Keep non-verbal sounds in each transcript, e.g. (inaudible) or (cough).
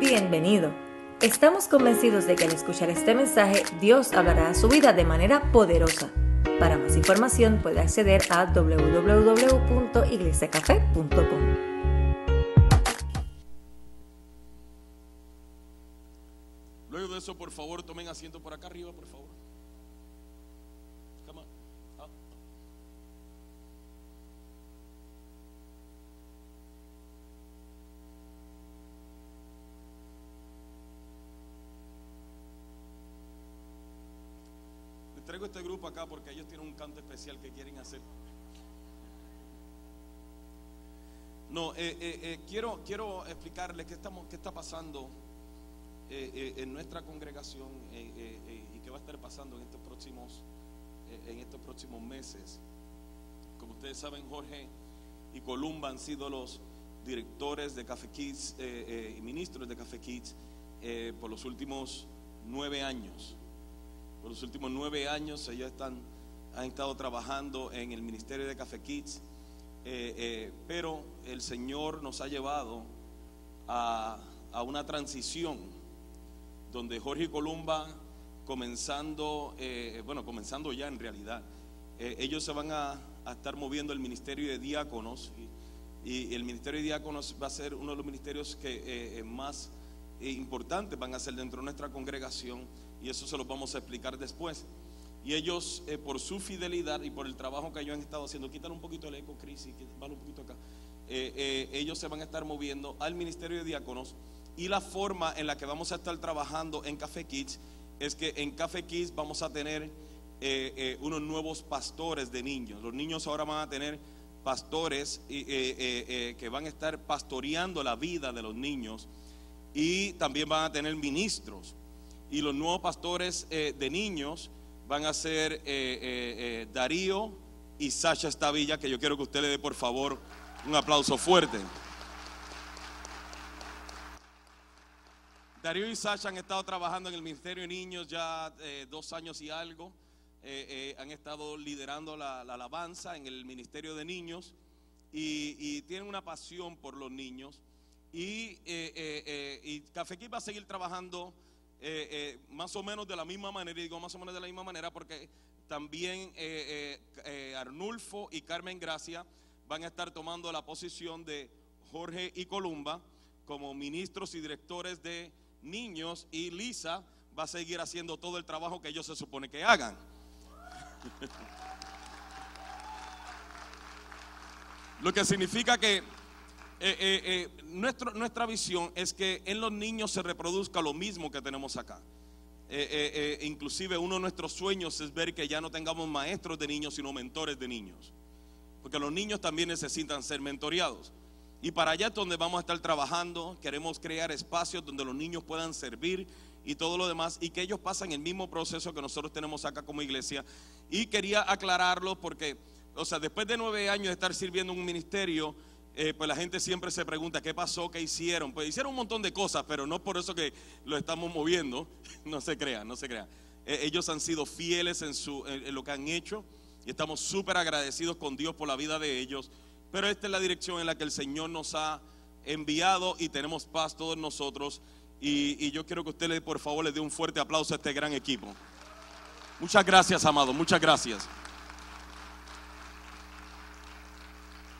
Bienvenido. Estamos convencidos de que al escuchar este mensaje Dios hablará a su vida de manera poderosa. Para más información puede acceder a www.iglesiacafé.com. Luego de eso, por favor, tomen asiento por acá arriba, por favor. Come on. Up. Les traigo este grupo acá porque especial que quieren hacer. No, eh, eh, eh, quiero, quiero explicarles qué, estamos, qué está pasando en nuestra congregación y qué va a estar pasando en estos próximos en estos próximos meses. Como ustedes saben, Jorge y Columba han sido los directores de Café Kids y ministros de Café Kids por los últimos nueve años. Por los últimos nueve años ellos están, han estado trabajando en el ministerio de Café Kids, eh, eh, pero el Señor nos ha llevado a, a una transición donde Jorge Columba, comenzando, eh, bueno, comenzando ya en realidad, ellos se van a, a estar moviendo el ministerio de diáconos y, y el ministerio de diáconos va a ser uno de los ministerios que más importantes van a ser dentro de nuestra congregación y eso se los vamos a explicar después. Y ellos, eh, por su fidelidad y por el trabajo que ellos han estado haciendo, quítale un poquito el eco, Cris, y vale un poquito acá. Eh, eh, ellos se van a estar moviendo al ministerio de diáconos y la forma en la que vamos a estar trabajando en Café Kids es que en Café Kids vamos a tener eh, eh, unos nuevos pastores de niños. Los niños ahora van a tener pastores eh, que van a estar pastoreando la vida de los niños y también van a tener ministros. Y los nuevos pastores de niños van a ser eh, eh, eh, Darío y Sasha Estavilla, que yo quiero que usted le dé por favor un aplauso fuerte. Darío y Sasha han estado trabajando en el Ministerio de Niños ya dos años y algo. Han estado liderando la, la alabanza en el Ministerio de Niños y, tienen una pasión por los niños. Y, y Kids va a seguir trabajando eh, eh, más o menos de la misma manera, y digo más o menos de la misma manera porque también eh, Arnulfo y Carmen Gracia van a estar tomando la posición de Jorge y Columba como ministros y directores de niños y Lisa va a seguir haciendo todo el trabajo que ellos se supone que hagan. (laughs) Lo que significa que eh, eh, eh, nuestra visión es que en los niños se reproduzca lo mismo que tenemos acá. Eh, inclusive uno de nuestros sueños es ver que ya no tengamos maestros de niños, sino mentores de niños. Porque los niños también necesitan ser mentoreados. Y para allá es donde vamos a estar trabajando. Queremos crear espacios donde los niños puedan servir y todo lo demás. Y que ellos pasen el mismo proceso que nosotros tenemos acá como iglesia. Y quería aclararlo porque, o sea, después de nueve años de estar sirviendo en un ministerio, eh, pues la gente siempre se pregunta qué pasó, qué hicieron. Pues hicieron un montón de cosas, pero no por eso que lo estamos moviendo. (laughs) No se crean, no se crean. Eh, ellos han sido fieles en, su, en- lo que han hecho y estamos súper agradecidos con Dios por la vida de ellos. Pero esta es la dirección en la que el Señor nos ha enviado y tenemos paz todos nosotros. Y, y yo quiero que usted le, por favor le dé un fuerte aplauso a este gran equipo. Muchas gracias, amado, muchas gracias.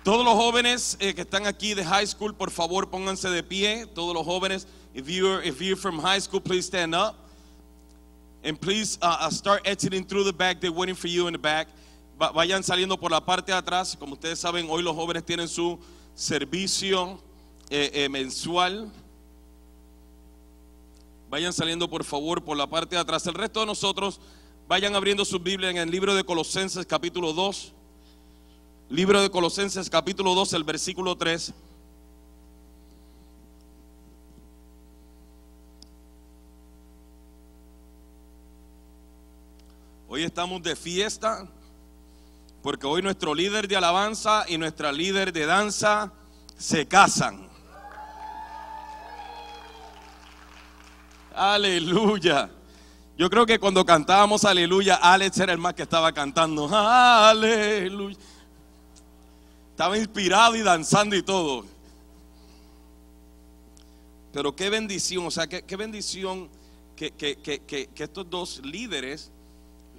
Todos los jóvenes eh, que están aquí de high school, por favor, pónganse de pie. Todos los jóvenes, if you're, if you're from high school, please stand up. And please uh, uh, start exiting through the back. They're waiting for you in the back. Va- vayan saliendo por la parte de atrás. Como ustedes saben, hoy los jóvenes tienen su servicio eh, eh, mensual. Vayan saliendo por favor por la parte de atrás. El resto de nosotros vayan abriendo su Biblia en el libro de Colosenses capítulo 2. Libro de Colosenses capítulo 2, el versículo 3. Hoy estamos de fiesta porque hoy nuestro líder de alabanza y nuestra líder de danza se casan. Aleluya. Yo creo que cuando cantábamos aleluya, Alex era el más que estaba cantando. Aleluya. Estaba inspirado y danzando y todo. pero qué bendición, o sea, qué, qué bendición que, que- que- que- estos dos líderes,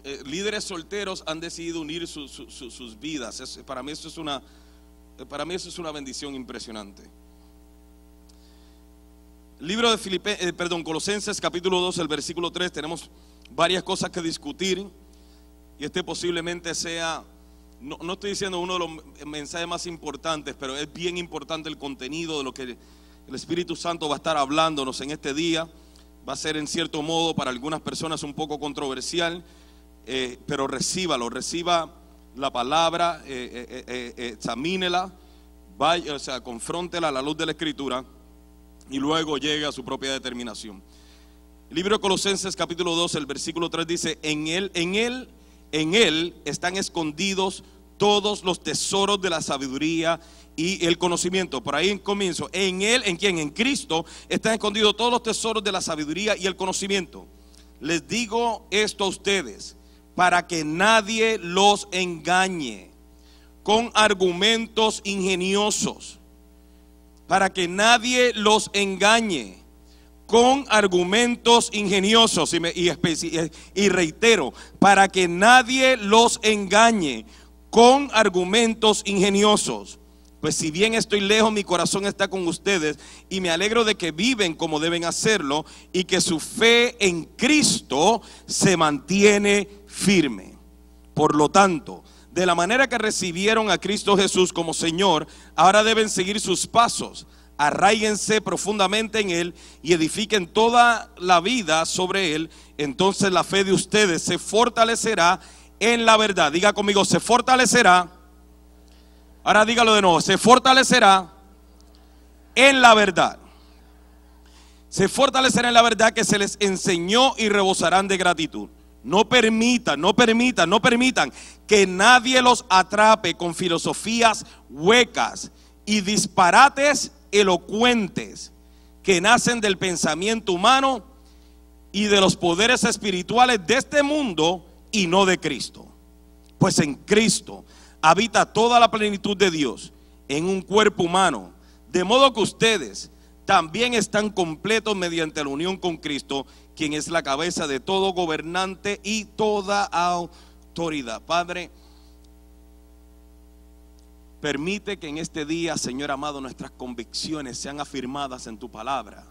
eh, líderes solteros, han decidido unir su- su- su- sus vidas. Para mí eso es una, eh, para mí eso es una bendición impresionante. Libro de Filipe, eh, perdón, Colosenses capítulo 2, el versículo 3, tenemos varias cosas que discutir y este posiblemente sea, no, no estoy diciendo uno de los mensajes más importantes, pero es bien importante el contenido de lo que el Espíritu Santo va a estar hablándonos en este día. Va a ser en cierto modo para algunas personas un poco controversial, eh, pero recíbalo, reciba la palabra, eh, eh, examínela, vaya, o sea, confróntela a la luz de la Escritura y luego llegue a su propia determinación. Libro de Colosenses capítulo 2, el versículo 3 dice, en él, en él, en él están escondidos todos los tesoros de la sabiduría y el conocimiento. Por ahí en comienzo, en él, en quien, en Cristo, están escondidos todos los tesoros de la sabiduría y el conocimiento. Les digo esto a ustedes, para que nadie los engañe con argumentos ingeniosos para que nadie los engañe con argumentos ingeniosos. Y, y reitero, para que nadie los engañe con argumentos ingeniosos. Pues si bien estoy lejos, mi corazón está con ustedes y me alegro de que viven como deben hacerlo y que su fe en Cristo se mantiene firme. Por lo tanto, de la manera que recibieron a Cristo Jesús como Señor, ahora deben seguir sus pasos. Arraíguense profundamente en Él y edifiquen toda la vida sobre Él. Entonces la fe de ustedes se fortalecerá en la verdad. Diga conmigo, se fortalecerá. Ahora dígalo de nuevo, se fortalecerá en la verdad. Se fortalecerá en la verdad que se les enseñó y rebosarán de gratitud. No permitan, no permitan, no permitan que nadie los atrape con filosofías huecas y disparates elocuentes que nacen del pensamiento humano y de los poderes espirituales de este mundo y no de Cristo. Pues en Cristo habita toda la plenitud de Dios en un cuerpo humano, de modo que ustedes también están completos mediante la unión con Cristo, quien es la cabeza de todo gobernante y toda autoridad. Padre, permite que en este día, Señor amado, nuestras convicciones sean afirmadas en tu palabra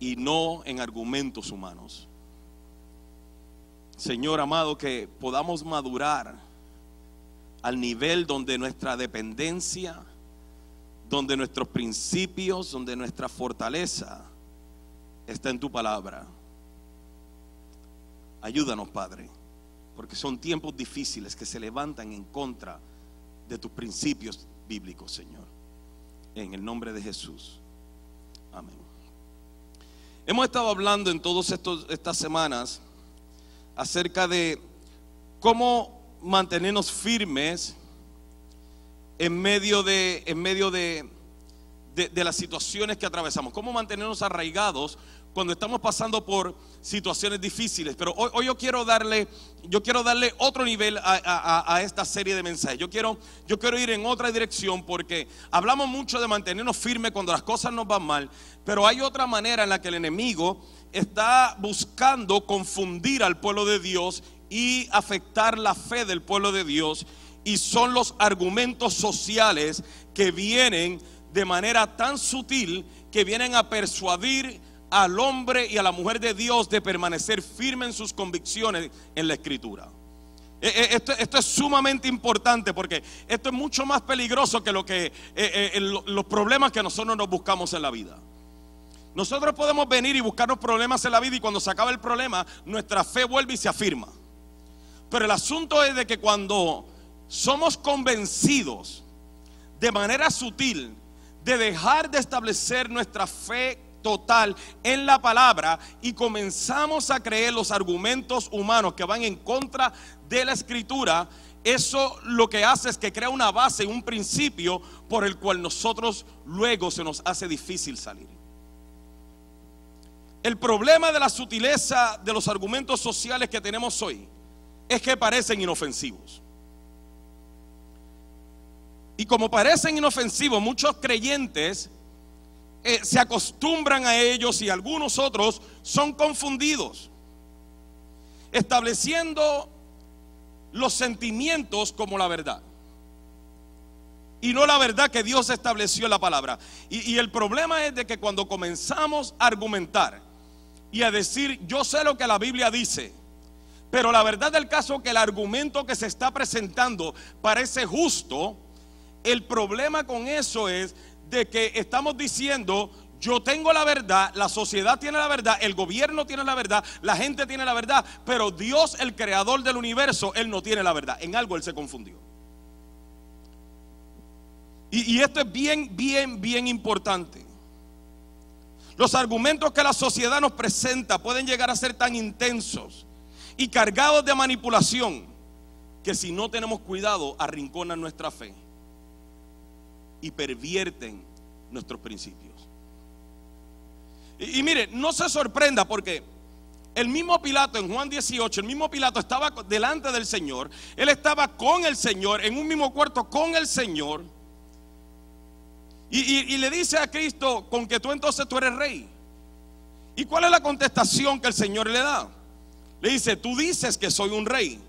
y no en argumentos humanos. Señor amado, que podamos madurar al nivel donde nuestra dependencia, donde nuestros principios, donde nuestra fortaleza está en tu palabra. Ayúdanos, Padre, porque son tiempos difíciles que se levantan en contra de tus principios bíblicos, Señor. En el nombre de Jesús. Amén. Hemos estado hablando en todas estas semanas acerca de cómo mantenernos firmes en medio de, en medio de, de, de las situaciones que atravesamos, cómo mantenernos arraigados cuando estamos pasando por situaciones difíciles. Pero hoy, yo quiero darle, yo quiero darle otro nivel a, a- a esta serie de mensajes. Yo quiero, yo quiero ir en otra dirección porque hablamos mucho de mantenernos firmes cuando las cosas nos van mal, pero hay otra manera en la que el enemigo está buscando confundir al pueblo de Dios y afectar la fe del pueblo de Dios. Y son los argumentos sociales que vienen de manera tan sutil que vienen a persuadir al hombre y a la mujer de Dios de permanecer firme en sus convicciones en la escritura. Eh, eh, Esto, esto es sumamente importante porque esto es mucho más peligroso que lo que eh, los problemas que nosotros nos buscamos en la vida. Nosotros podemos venir y buscarnos problemas en la vida y cuando se acaba el problema, nuestra fe vuelve y se afirma. Pero el asunto es de que cuando somos convencidos de manera sutil de dejar de establecer nuestra fe total en la palabra y comenzamos a creer los argumentos humanos que van en contra de la escritura, eso lo que hace es que crea una base, un principio por el cual nosotros luego se nos hace difícil salir. El problema de la sutileza de los argumentos sociales que tenemos hoy es que parecen inofensivos. Y como parecen inofensivos, muchos creyentes eh, se acostumbran a ellos y algunos otros son confundidos, estableciendo los sentimientos como la verdad. Y no la verdad que Dios estableció en la palabra. Y, y el problema es de que cuando comenzamos a argumentar y a decir, yo sé lo que la Biblia dice, pero la verdad del caso que el argumento que se está presentando parece justo. El problema con eso es de que estamos diciendo, yo tengo la verdad, la sociedad tiene la verdad, el gobierno tiene la verdad, la gente tiene la verdad, pero Dios, el creador del universo, Él no tiene la verdad. En algo Él se confundió. Y, esto es bien, bien, bien importante. Los argumentos que la sociedad nos presenta pueden llegar a ser tan intensos y cargados de manipulación que si no tenemos cuidado arrinconan nuestra fe y pervierten nuestros principios. Y, mire, no se sorprenda porque el mismo Pilato en Juan 18, el mismo Pilato estaba delante del Señor, él estaba con el Señor, en un mismo cuarto con el Señor, y, y, y le dice a Cristo, con que tú entonces tú eres rey. ¿Y cuál es la contestación que el Señor le da? Le dice, tú dices que soy un rey.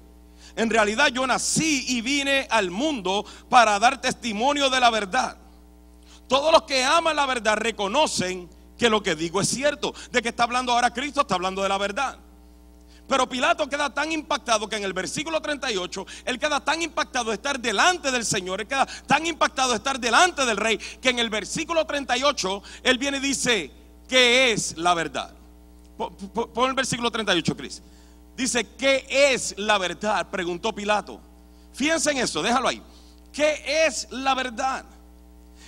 En realidad yo nací y vine al mundo para dar testimonio de la verdad. Todos los que aman la verdad reconocen que lo que digo es cierto. De que está hablando ahora Cristo, está hablando de la verdad. Pero Pilato queda tan impactado que en el versículo 38, él queda tan impactado de estar delante del Señor, él queda tan impactado de estar delante del rey, que en el versículo 38, él viene y dice, ¿qué es la verdad? Pon el versículo 38, Cris. Dice, ¿qué es la verdad? Preguntó Pilato. Fíjense en eso, déjalo ahí. ¿Qué es la verdad?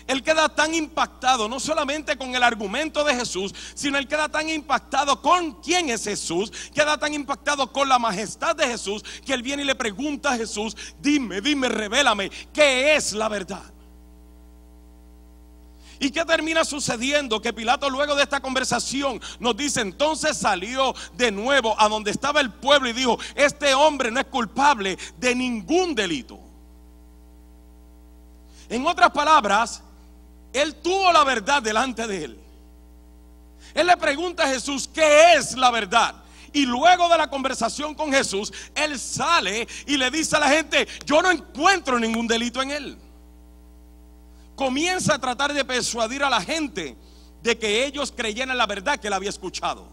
Él queda tan impactado no solamente con el argumento de Jesús, sino él queda tan impactado con quién es Jesús, queda tan impactado con la majestad de Jesús, que él viene y le pregunta a Jesús, dime, dime, revélame, ¿qué es la verdad? ¿Y qué termina sucediendo? Que Pilato luego de esta conversación nos dice, entonces salió de nuevo a donde estaba el pueblo y dijo, este hombre no es culpable de ningún delito. En otras palabras, él tuvo la verdad delante de él. Él le pregunta a Jesús, ¿qué es la verdad? Y luego de la conversación con Jesús, él sale y le dice a la gente, yo no encuentro ningún delito en él. Comienza a tratar de persuadir a la gente de que ellos creyeran la verdad que él había escuchado.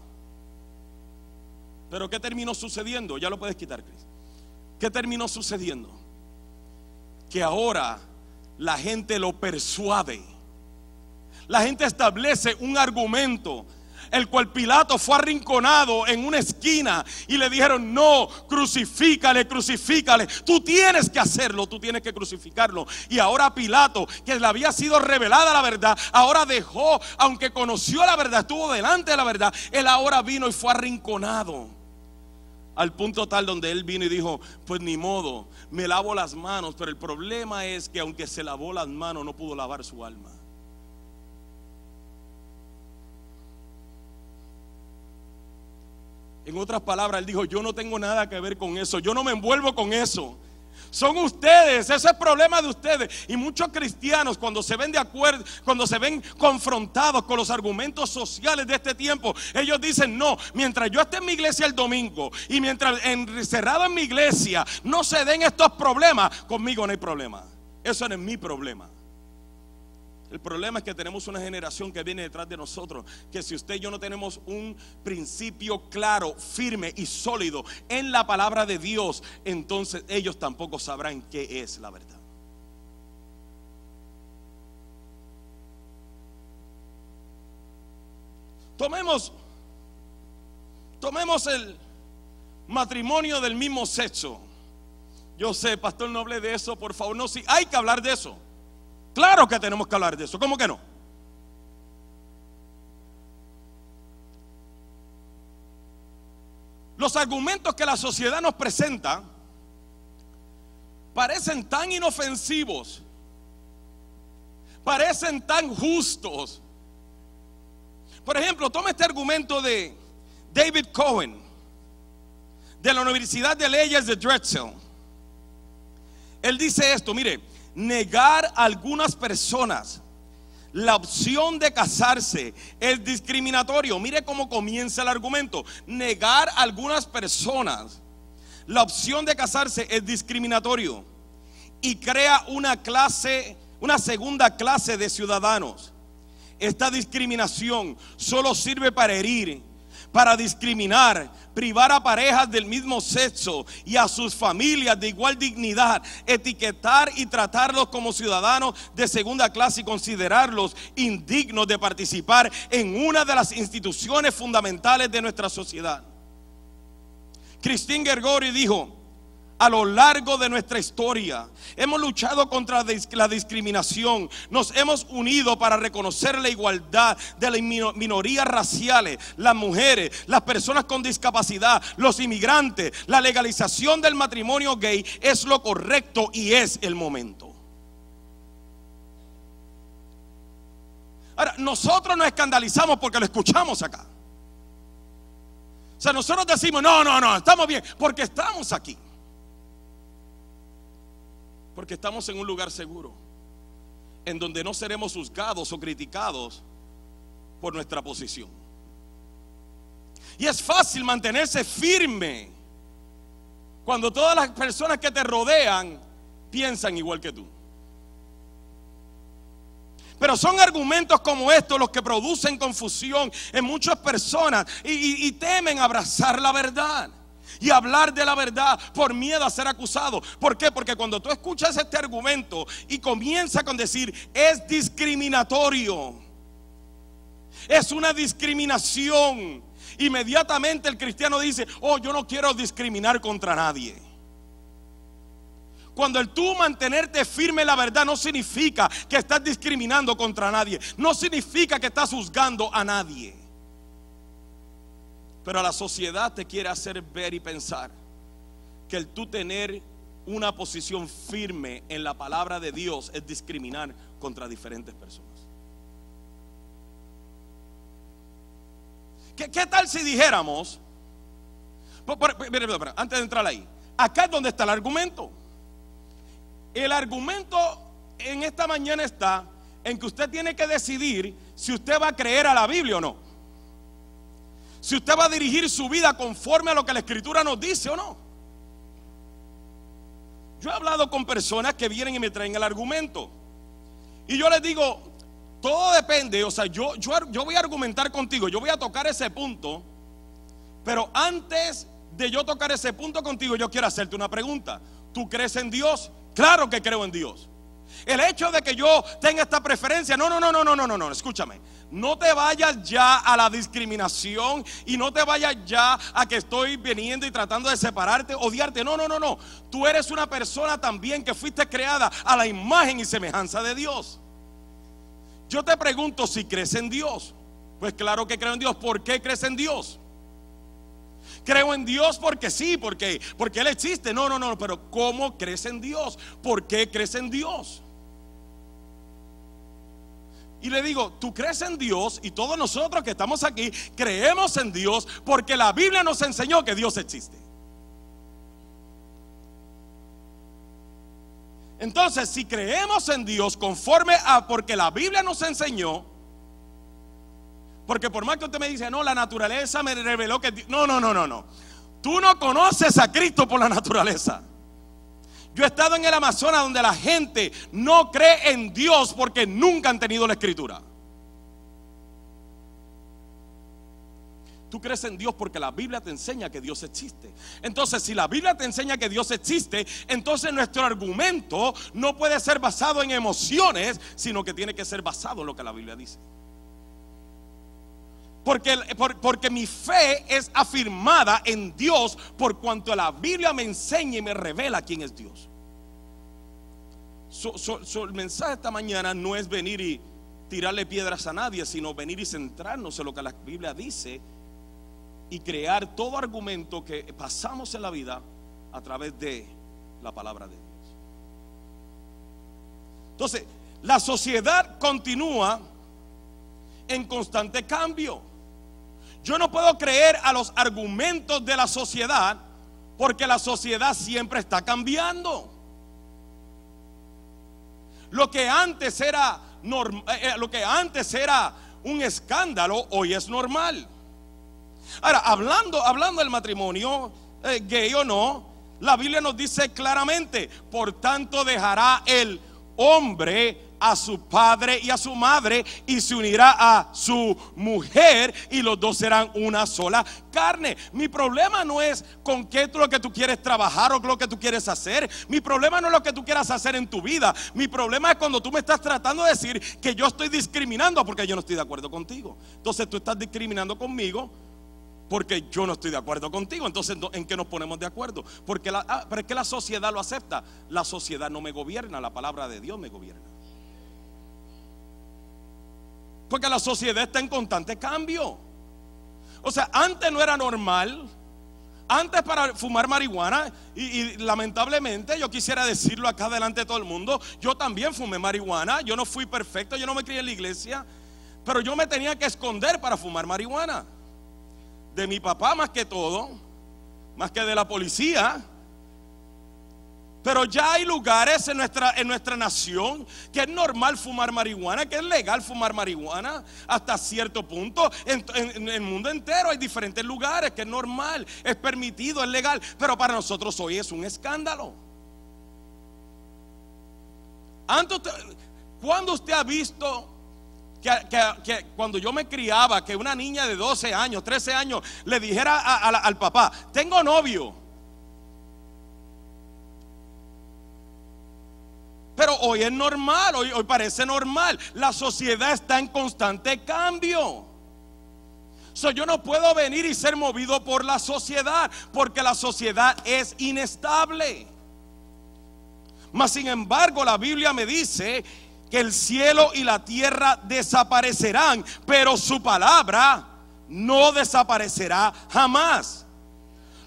Pero ¿qué terminó sucediendo? Ya lo puedes quitar, Cris. ¿Qué terminó sucediendo? Que ahora la gente lo persuade la gente establece un argumento el cual Pilato fue arrinconado en una esquina y le dijeron, no, crucifícale, crucifícale, tú tienes que hacerlo, tú tienes que crucificarlo. Y ahora Pilato, que le había sido revelada la verdad, ahora dejó, aunque conoció la verdad, estuvo delante de la verdad, él ahora vino y fue arrinconado. Al punto tal donde él vino y dijo, pues ni modo, me lavo las manos, pero el problema es que aunque se lavó las manos, no pudo lavar su alma. En otras palabras, él dijo, yo no tengo nada que ver con eso, yo no me envuelvo con eso. Son ustedes, ese es el problema de ustedes. Y muchos cristianos cuando se ven de acuerdo, cuando se ven confrontados con los argumentos sociales de este tiempo, ellos dicen, no, mientras yo esté en mi iglesia el domingo y mientras encerrado en mi iglesia no se den estos problemas, conmigo no hay problema. Eso no es mi problema. El problema es que tenemos una generación que viene detrás de nosotros, que si usted y yo no tenemos un principio claro, firme y sólido en la palabra de Dios, entonces ellos tampoco sabrán qué es la verdad. Tomemos, tomemos el matrimonio del mismo sexo. Yo sé, pastor, no hable de eso, por favor. No, sí, hay que hablar de eso. Claro que tenemos que hablar de eso. ¿Cómo que no? Los argumentos que la sociedad nos presenta parecen tan inofensivos, parecen tan justos. Por ejemplo, toma este argumento de David Cohen, de la Universidad de Leyes de Drexel. Él dice esto, mire, negar a algunas personas la opción de casarse es discriminatorio. Mire cómo comienza el argumento. Negar a algunas personas la opción de casarse es discriminatorio y crea una clase, una segunda clase de ciudadanos. Esta discriminación solo sirve para herir, para discriminar, privar a parejas del mismo sexo y a sus familias de igual dignidad, etiquetar y tratarlos como ciudadanos de segunda clase y considerarlos indignos de participar en una de las instituciones fundamentales de nuestra sociedad. Christine Gergori dijo, a lo largo de nuestra historia. Hemos luchado contra la discriminación. Nos hemos unido para reconocer la igualdad de las minorías raciales, las mujeres, las personas con discapacidad, los inmigrantes. La legalización del matrimonio gay es lo correcto y es el momento. Ahora, nosotros nos escandalizamos porque lo escuchamos acá. O sea, nosotros decimos, no, no, no, estamos bien, porque estamos aquí. Porque estamos en un lugar seguro, en donde no seremos juzgados o criticados por nuestra posición. Y es fácil mantenerse firme cuando todas las personas que te rodean piensan igual que tú. Pero son argumentos como estos los que producen confusión en muchas personas y, y temen abrazar la verdad y hablar de la verdad por miedo a ser acusado. ¿Por qué? Porque cuando tú escuchas este argumento y comienza con decir es discriminatorio, es una discriminación, inmediatamente el cristiano dice, oh, yo no quiero discriminar contra nadie. Cuando el tú mantenerte firme en la verdad no significa que estás discriminando contra nadie, no significa que estás juzgando a nadie. Pero la sociedad te quiere hacer ver y pensar que el tú tener una posición firme en la palabra de Dios es discriminar contra diferentes personas. ¿Qué, tal si dijéramos, antes de entrar ahí, acá es donde está el argumento. El argumento en esta mañana está en que usted tiene que decidir si usted va a creer a la Biblia o no si usted va a dirigir su vida conforme a lo que la escritura nos dice o no. Yo he hablado con personas que vienen y me traen el argumento. Y yo les digo, todo depende, o sea, yo, yo, voy a argumentar contigo, yo voy a tocar ese punto, pero antes de yo tocar ese punto contigo, yo quiero hacerte una pregunta. ¿Tú crees en Dios? Claro que creo en Dios. El hecho de que yo tenga esta preferencia, no, no, no, no, no, no, no, no, escúchame. No te vayas ya a la discriminación y no te vayas ya a que estoy viniendo y tratando de separarte, odiarte. No, no, no, no. Tú eres una persona también que fuiste creada a la imagen y semejanza de Dios. Yo te pregunto si crees en Dios. Pues claro que creo en Dios. ¿Por qué crees en Dios? Creo en Dios porque sí, porque, porque Él existe. No, no, no, pero ¿cómo crees en Dios? ¿Por qué crees en Dios? Y le digo, tú crees en Dios y todos nosotros que estamos aquí creemos en Dios porque la Biblia nos enseñó que Dios existe. Entonces, si creemos en Dios conforme a porque la Biblia nos enseñó, porque por más que usted me dice, no, la naturaleza me reveló que... No, no, no, no, no. Tú no conoces a Cristo por la naturaleza. Yo he estado en el Amazonas donde la gente no cree en Dios porque nunca han tenido la escritura. Tú crees en Dios porque la Biblia te enseña que Dios existe. Entonces, si la Biblia te enseña que Dios existe, entonces nuestro argumento no puede ser basado en emociones, sino que tiene que ser basado en lo que la Biblia dice. Porque, porque mi fe es afirmada en Dios por cuanto la Biblia me enseña y me revela quién es Dios. el mensaje esta mañana no es venir y tirarle piedras a nadie, sino venir y centrarnos en lo que la Biblia dice y crear todo argumento que pasamos en la vida a través de la palabra de Dios. Entonces, la sociedad continúa en constante cambio. Yo no puedo creer a los argumentos de la sociedad porque la sociedad siempre está cambiando. Lo que antes era eh, lo que antes era un escándalo, hoy es normal. Ahora, hablando, hablando del matrimonio, eh, gay o no, la Biblia nos dice claramente, por tanto dejará el hombre a su padre y a su madre y se unirá a su mujer y los dos serán una sola carne. Mi problema no es con qué es lo que tú quieres trabajar o lo que tú quieres hacer. Mi problema no es lo que tú quieras hacer en tu vida. Mi problema es cuando tú me estás tratando de decir que yo estoy discriminando porque yo no estoy de acuerdo contigo. Entonces tú estás discriminando conmigo porque yo no estoy de acuerdo contigo. Entonces, ¿en qué nos ponemos de acuerdo? Porque la, ah, que la sociedad lo acepta. La sociedad no me gobierna, la palabra de Dios me gobierna. Porque la sociedad está en constante cambio. O sea, antes no era normal. Antes para fumar marihuana, y, lamentablemente yo quisiera decirlo acá delante de todo el mundo, yo también fumé marihuana, yo no fui perfecto, yo no me crié en la iglesia, pero yo me tenía que esconder para fumar marihuana. De mi papá más que todo, más que de la policía. Pero ya hay lugares en nuestra, en nuestra nación que es normal fumar marihuana, que es legal fumar marihuana hasta cierto punto. En, el mundo entero hay diferentes lugares que es normal, es permitido, es legal. Pero para nosotros hoy es un escándalo. Antes, ¿Cuándo usted ha visto que, cuando yo me criaba, que una niña de 12 años, 13 años, le dijera al papá, tengo novio? Pero hoy es normal, hoy, hoy parece normal. La sociedad está en constante cambio. So, yo no puedo venir y ser movido por la sociedad, porque la sociedad es inestable. Mas sin embargo, la Biblia me dice que el cielo y la tierra desaparecerán, pero su palabra no desaparecerá jamás.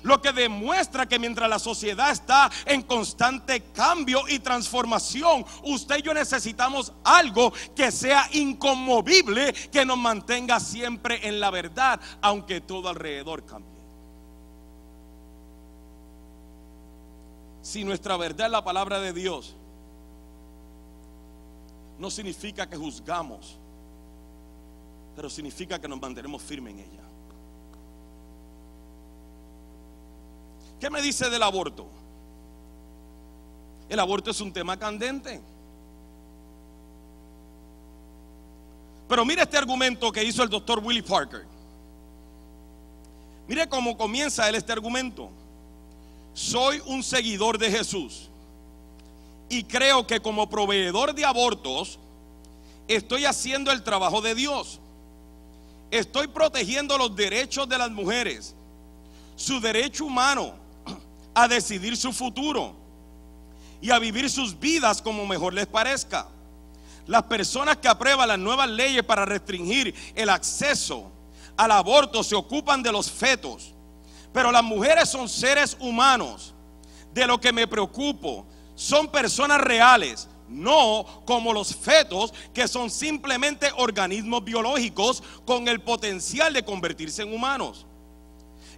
Lo que demuestra que mientras la sociedad está en constante cambio y transformación, usted y yo necesitamos algo que sea inconmovible, que nos mantenga siempre en la verdad, aunque todo alrededor cambie. Si nuestra verdad es la palabra de Dios, no significa que juzgamos, pero significa que nos mantenemos firmes en ella. ¿Qué me dice del aborto? El aborto es un tema candente. Pero mire este argumento que hizo el doctor Willie Parker. Mire cómo comienza él este argumento. Soy un seguidor de Jesús y creo que como proveedor de abortos estoy haciendo el trabajo de Dios. Estoy protegiendo los derechos de las mujeres, su derecho humano a decidir su futuro y a vivir sus vidas como mejor les parezca. Las personas que aprueban las nuevas leyes para restringir el acceso al aborto se ocupan de los fetos, pero las mujeres son seres humanos. De lo que me preocupo son personas reales, no como los fetos que son simplemente organismos biológicos con el potencial de convertirse en humanos.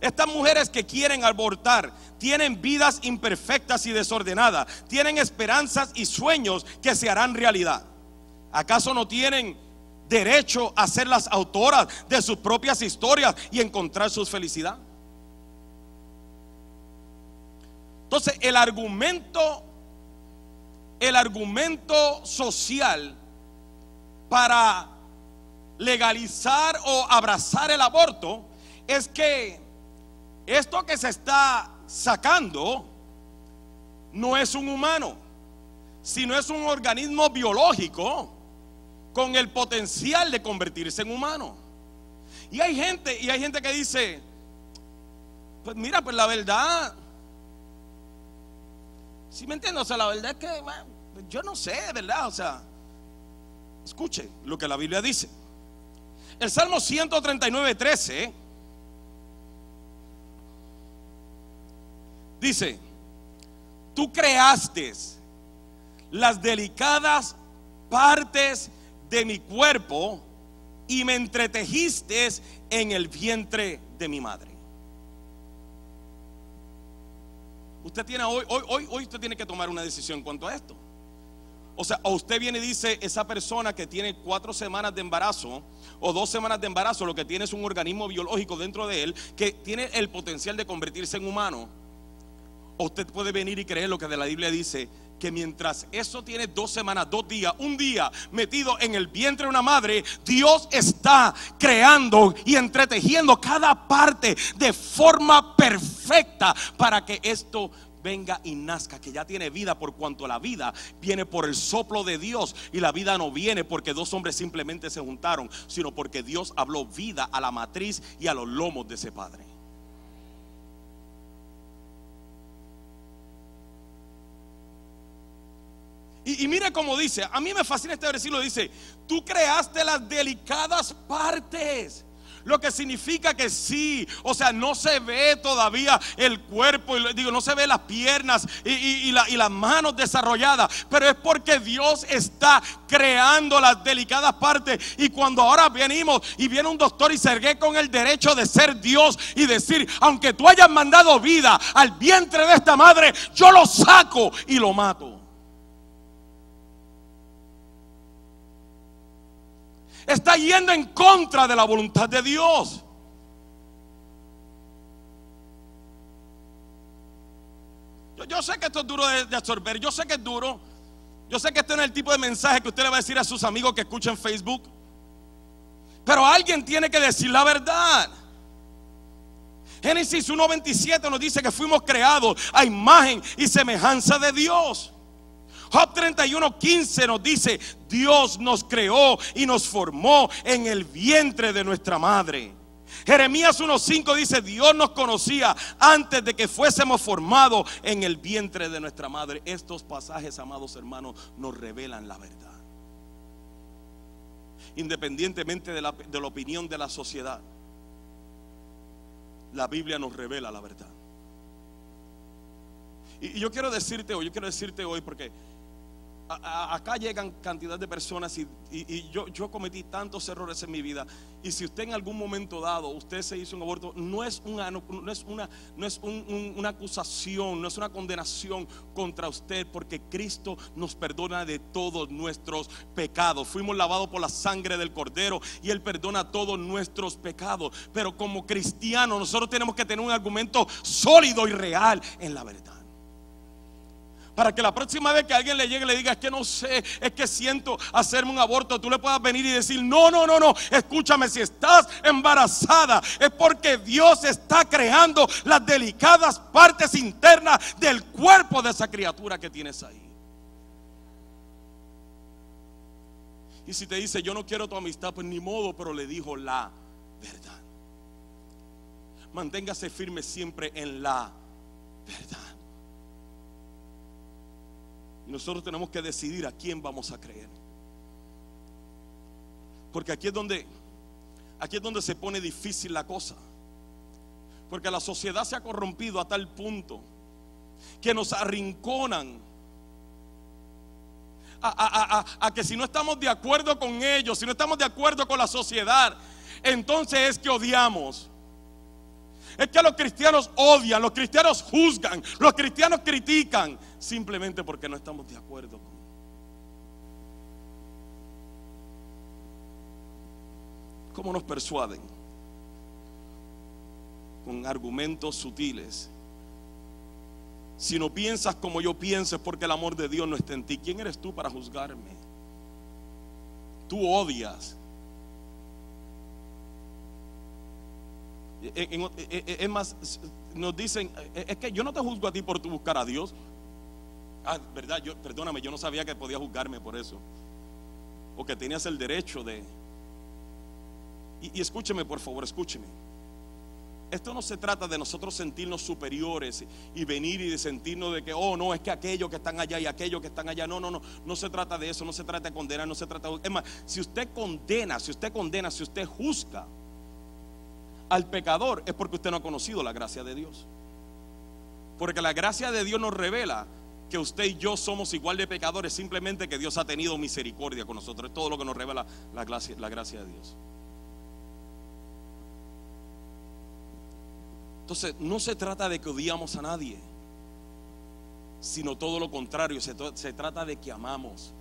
Estas mujeres que quieren abortar tienen vidas imperfectas y desordenadas, tienen esperanzas y sueños que se harán realidad. ¿Acaso no tienen derecho a ser las autoras de sus propias historias y encontrar su felicidad? Entonces, el argumento el argumento social para legalizar o abrazar el aborto es que esto que se está sacando no es un humano, sino es un organismo biológico con el potencial de convertirse en humano. Y hay gente, y hay gente que dice, pues mira, pues la verdad, si me entiendo, o sea, la verdad es que pues yo no sé, ¿verdad? O sea, escuche lo que la Biblia dice. El Salmo 139, 13 Dice, tú creaste las delicadas partes de mi cuerpo y me entretejiste en el vientre de mi madre. Usted tiene hoy, hoy, hoy, hoy usted tiene que tomar una decisión en cuanto a esto. o sea, o usted viene y dice, esa persona que tiene cuatro semanas de embarazo o dos semanas de embarazo, lo que tiene es un organismo biológico dentro de él que tiene el potencial de convertirse en humano. Usted puede venir y creer lo que de la Biblia dice, que mientras eso tiene dos semanas, dos días, un día metido en el vientre de una madre, Dios está creando y entretejiendo cada parte de forma perfecta para que esto venga y nazca, que ya tiene vida por cuanto la vida viene por el soplo de Dios y la vida no viene porque dos hombres simplemente se juntaron, sino porque Dios habló vida a la matriz y a los lomos de ese padre. Y, y mire cómo dice, a mí me fascina este versículo, dice, tú creaste las delicadas partes. Lo que significa que sí, o sea, no se ve todavía el cuerpo, digo, no se ve las piernas y, las manos desarrolladas, pero es porque Dios está creando las delicadas partes. Y cuando ahora venimos y viene un doctor y se ergue con el derecho de ser Dios y decir, aunque tú hayas mandado vida al vientre de esta madre, yo lo saco y lo mato. Está yendo en contra de la voluntad de Dios. Yo, sé que esto es duro de, absorber, yo sé que es duro. Yo sé que este no es el tipo de mensaje que usted le va a decir a sus amigos que escuchan Facebook. Pero alguien tiene que decir la verdad. Génesis 1.27 nos dice que fuimos creados a imagen y semejanza de Dios. Job 31, 15 nos dice, Dios nos creó y nos formó en el vientre de nuestra madre. Jeremías 1.5 dice, Dios nos conocía antes de que fuésemos formados en el vientre de nuestra madre. Estos pasajes, amados hermanos, nos revelan la verdad. Independientemente de la, de la opinión de la sociedad, la Biblia nos revela la verdad. Y, yo quiero decirte hoy, yo quiero decirte hoy porque acá llegan cantidad de personas y, yo, cometí tantos errores en mi vida. Y si usted en algún momento dado, usted se hizo un aborto, no es una, no, es una, no es una acusación, no es una condenación contra usted, porque Cristo nos perdona de todos nuestros pecados. Fuimos lavados por la sangre del Cordero y Él perdona todos nuestros pecados. Pero como cristianos, nosotros tenemos que tener un argumento sólido y real en la verdad. Para que la próxima vez que alguien le llegue y le diga, es que no sé, es que siento hacerme un aborto, tú le puedas venir y decir, no, no, no, no, escúchame, si estás embarazada es porque Dios está creando las delicadas partes internas del cuerpo de esa criatura que tienes ahí. Y si te dice, yo no quiero tu amistad, pues ni modo, pero le dijo la verdad. Manténgase firme siempre en la verdad. Nosotros tenemos que decidir a quién vamos a creer. Porque aquí es donde aquí es donde se pone difícil la cosa. Porque la sociedad se ha corrompido a tal punto que nos arrinconan a, que si no estamos de acuerdo con ellos, si no estamos de acuerdo con la sociedad, entonces es que odiamos. Es que los cristianos odian, los cristianos juzgan, los cristianos critican simplemente porque no estamos de acuerdo con. ¿Cómo nos persuaden? Con argumentos sutiles. Si no piensas como yo pienso es porque el amor de Dios no está en ti. ¿Quién eres tú para juzgarme? Tú odias. Es más, nos dicen, es que yo no te juzgo a ti por buscar a Dios. Ah, verdad, yo, perdóname, yo no sabía que podía juzgarme por eso. O que tenías el derecho de... Y, y escúcheme, por favor, escúcheme. Esto no se trata de nosotros sentirnos superiores y venir y de sentirnos de que, oh, no, es que aquellos que están allá y aquellos que están allá. No, no, no. No se trata de eso, no se trata de condenar, no se trata de... Es más, si usted condena, si usted condena, si usted juzga al pecador, es porque usted no ha conocido la gracia de Dios. Porque la gracia de Dios nos revela que usted y yo somos igual de pecadores, simplemente que Dios ha tenido misericordia con nosotros. Es todo lo que nos revela la gracia, la gracia de Dios. Entonces, no se trata de que odiamos a nadie, sino todo lo contrario, se, se trata de que amamos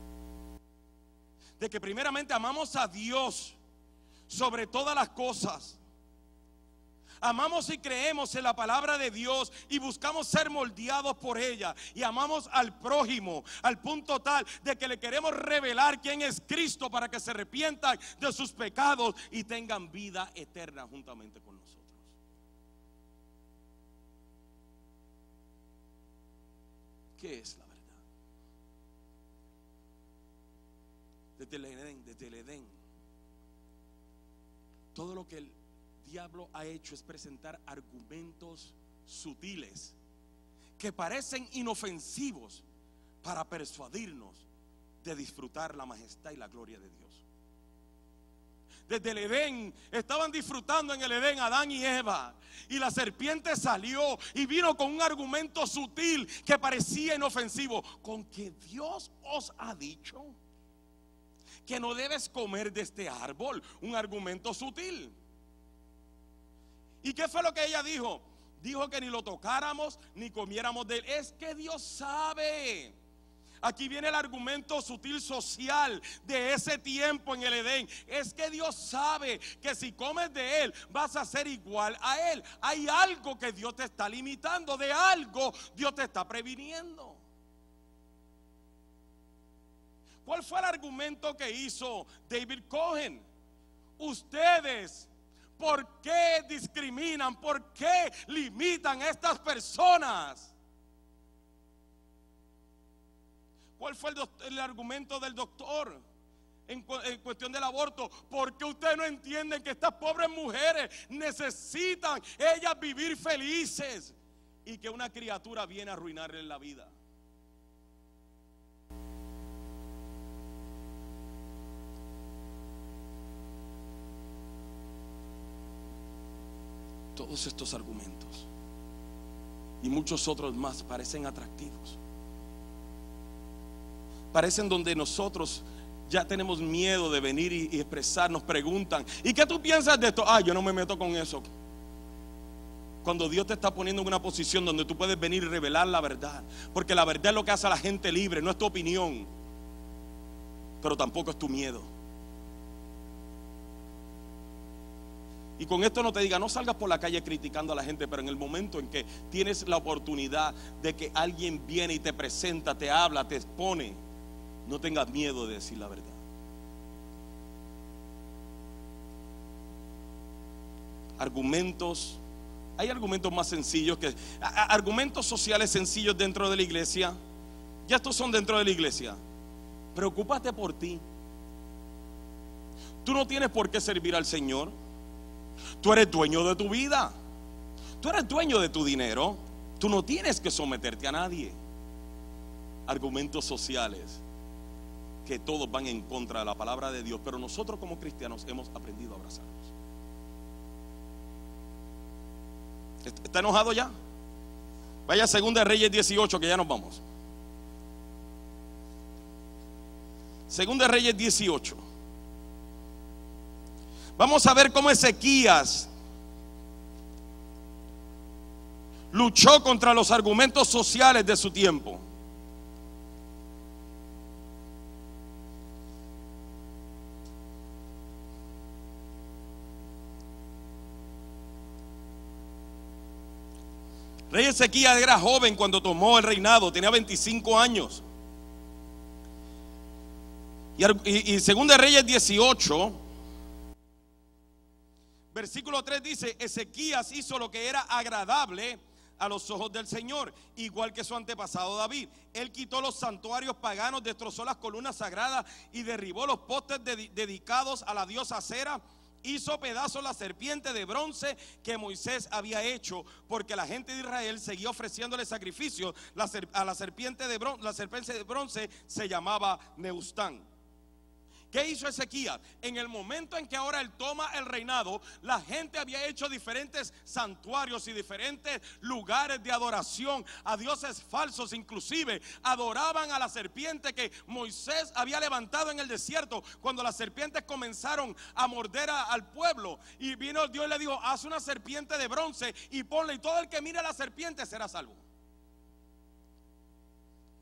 de que primeramente amamos a Dios sobre todas las cosas. Amamos y creemos en la palabra de Dios y buscamos ser moldeados por ella. Y amamos al prójimo al punto tal de que le queremos revelar quién es Cristo para que se arrepientan de sus pecados y tengan vida eterna juntamente con nosotros. ¿Qué es la verdad? Desde el Edén, desde el Edén. Todo lo que diablo ha hecho es presentar argumentos sutiles que parecen inofensivos para persuadirnos de disfrutar la majestad y la gloria de Dios. Desde el Edén estaban disfrutando en el Edén Adán y Eva. Y la serpiente salió y vino con un argumento sutil que parecía inofensivo. Con que Dios os ha dicho que no debes comer de este árbol. Un argumento sutil. ¿Y qué fue lo que ella dijo? Dijo que ni lo tocáramos ni comiéramos de él. Es que Dios sabe. Aquí viene el argumento sutil social de ese tiempo en el Edén. Es que Dios sabe que si comes de Él vas a ser igual a Él. Hay algo que Dios te está limitando, de algo Dios te está previniendo. ¿Cuál fue el argumento que hizo David Cohen? Ustedes ¿Por qué discriminan? ¿Por qué limitan a estas personas? ¿Cuál fue el, argumento del doctor? En, cuestión del aborto, porque ustedes no entienden que estas pobres mujeres necesitan ellas vivir felices y que una criatura viene a arruinarles la vida. Todos estos argumentos y muchos otros más parecen atractivos. Parecen donde nosotros ya tenemos miedo de venir y, expresar, nos preguntan, ¿y qué tú piensas de esto? Ah, yo no me meto con eso. Cuando Dios te está poniendo en una posición donde tú puedes venir y revelar la verdad. Porque la verdad es lo que hace a la gente libre, no es tu opinión. Pero tampoco es tu miedo. Y con esto no te diga, no salgas por la calle criticando a la gente, pero en el momento en que tienes la oportunidad de que alguien viene y te presenta, te habla, te expone, no tengas miedo de decir la verdad. Argumentos, hay argumentos más sencillos que argumentos sociales sencillos dentro de la iglesia. Ya estos son dentro de la iglesia. Preocúpate por ti. Tú no tienes por qué servir al Señor. Tú eres dueño de tu vida. Tú eres dueño de tu dinero. Tú no tienes que someterte a nadie. Argumentos sociales que todos van en contra de la palabra de Dios, pero nosotros como cristianos hemos aprendido a abrazarlos. ¿Está enojado ya? Vaya Segunda Reyes 18 que ya nos vamos. Segunda Reyes 18. Vamos a ver cómo Ezequías luchó contra los argumentos sociales de su tiempo. Rey Ezequías era joven cuando tomó el reinado, tenía 25 años. Y, y, según Reyes 18, Versículo 3 dice, Ezequías hizo lo que era agradable a los ojos del Señor, igual que su antepasado David. Él quitó los santuarios paganos, destrozó las columnas sagradas y derribó los postes dedicados a la diosa Cera. Hizo pedazos la serpiente de bronce que Moisés había hecho, porque la gente de Israel seguía ofreciéndole sacrificios. a la serpiente de bronce, la serpiente de bronce se llamaba Neustán. ¿Qué hizo Ezequías? En el momento en que ahora él toma el reinado, la gente había hecho diferentes santuarios y diferentes lugares de adoración a dioses falsos, inclusive adoraban a la serpiente que Moisés había levantado en el desierto cuando las serpientes comenzaron a morder al pueblo. Y vino Dios y le dijo, haz una serpiente de bronce y ponle y todo el que mire a la serpiente será salvo.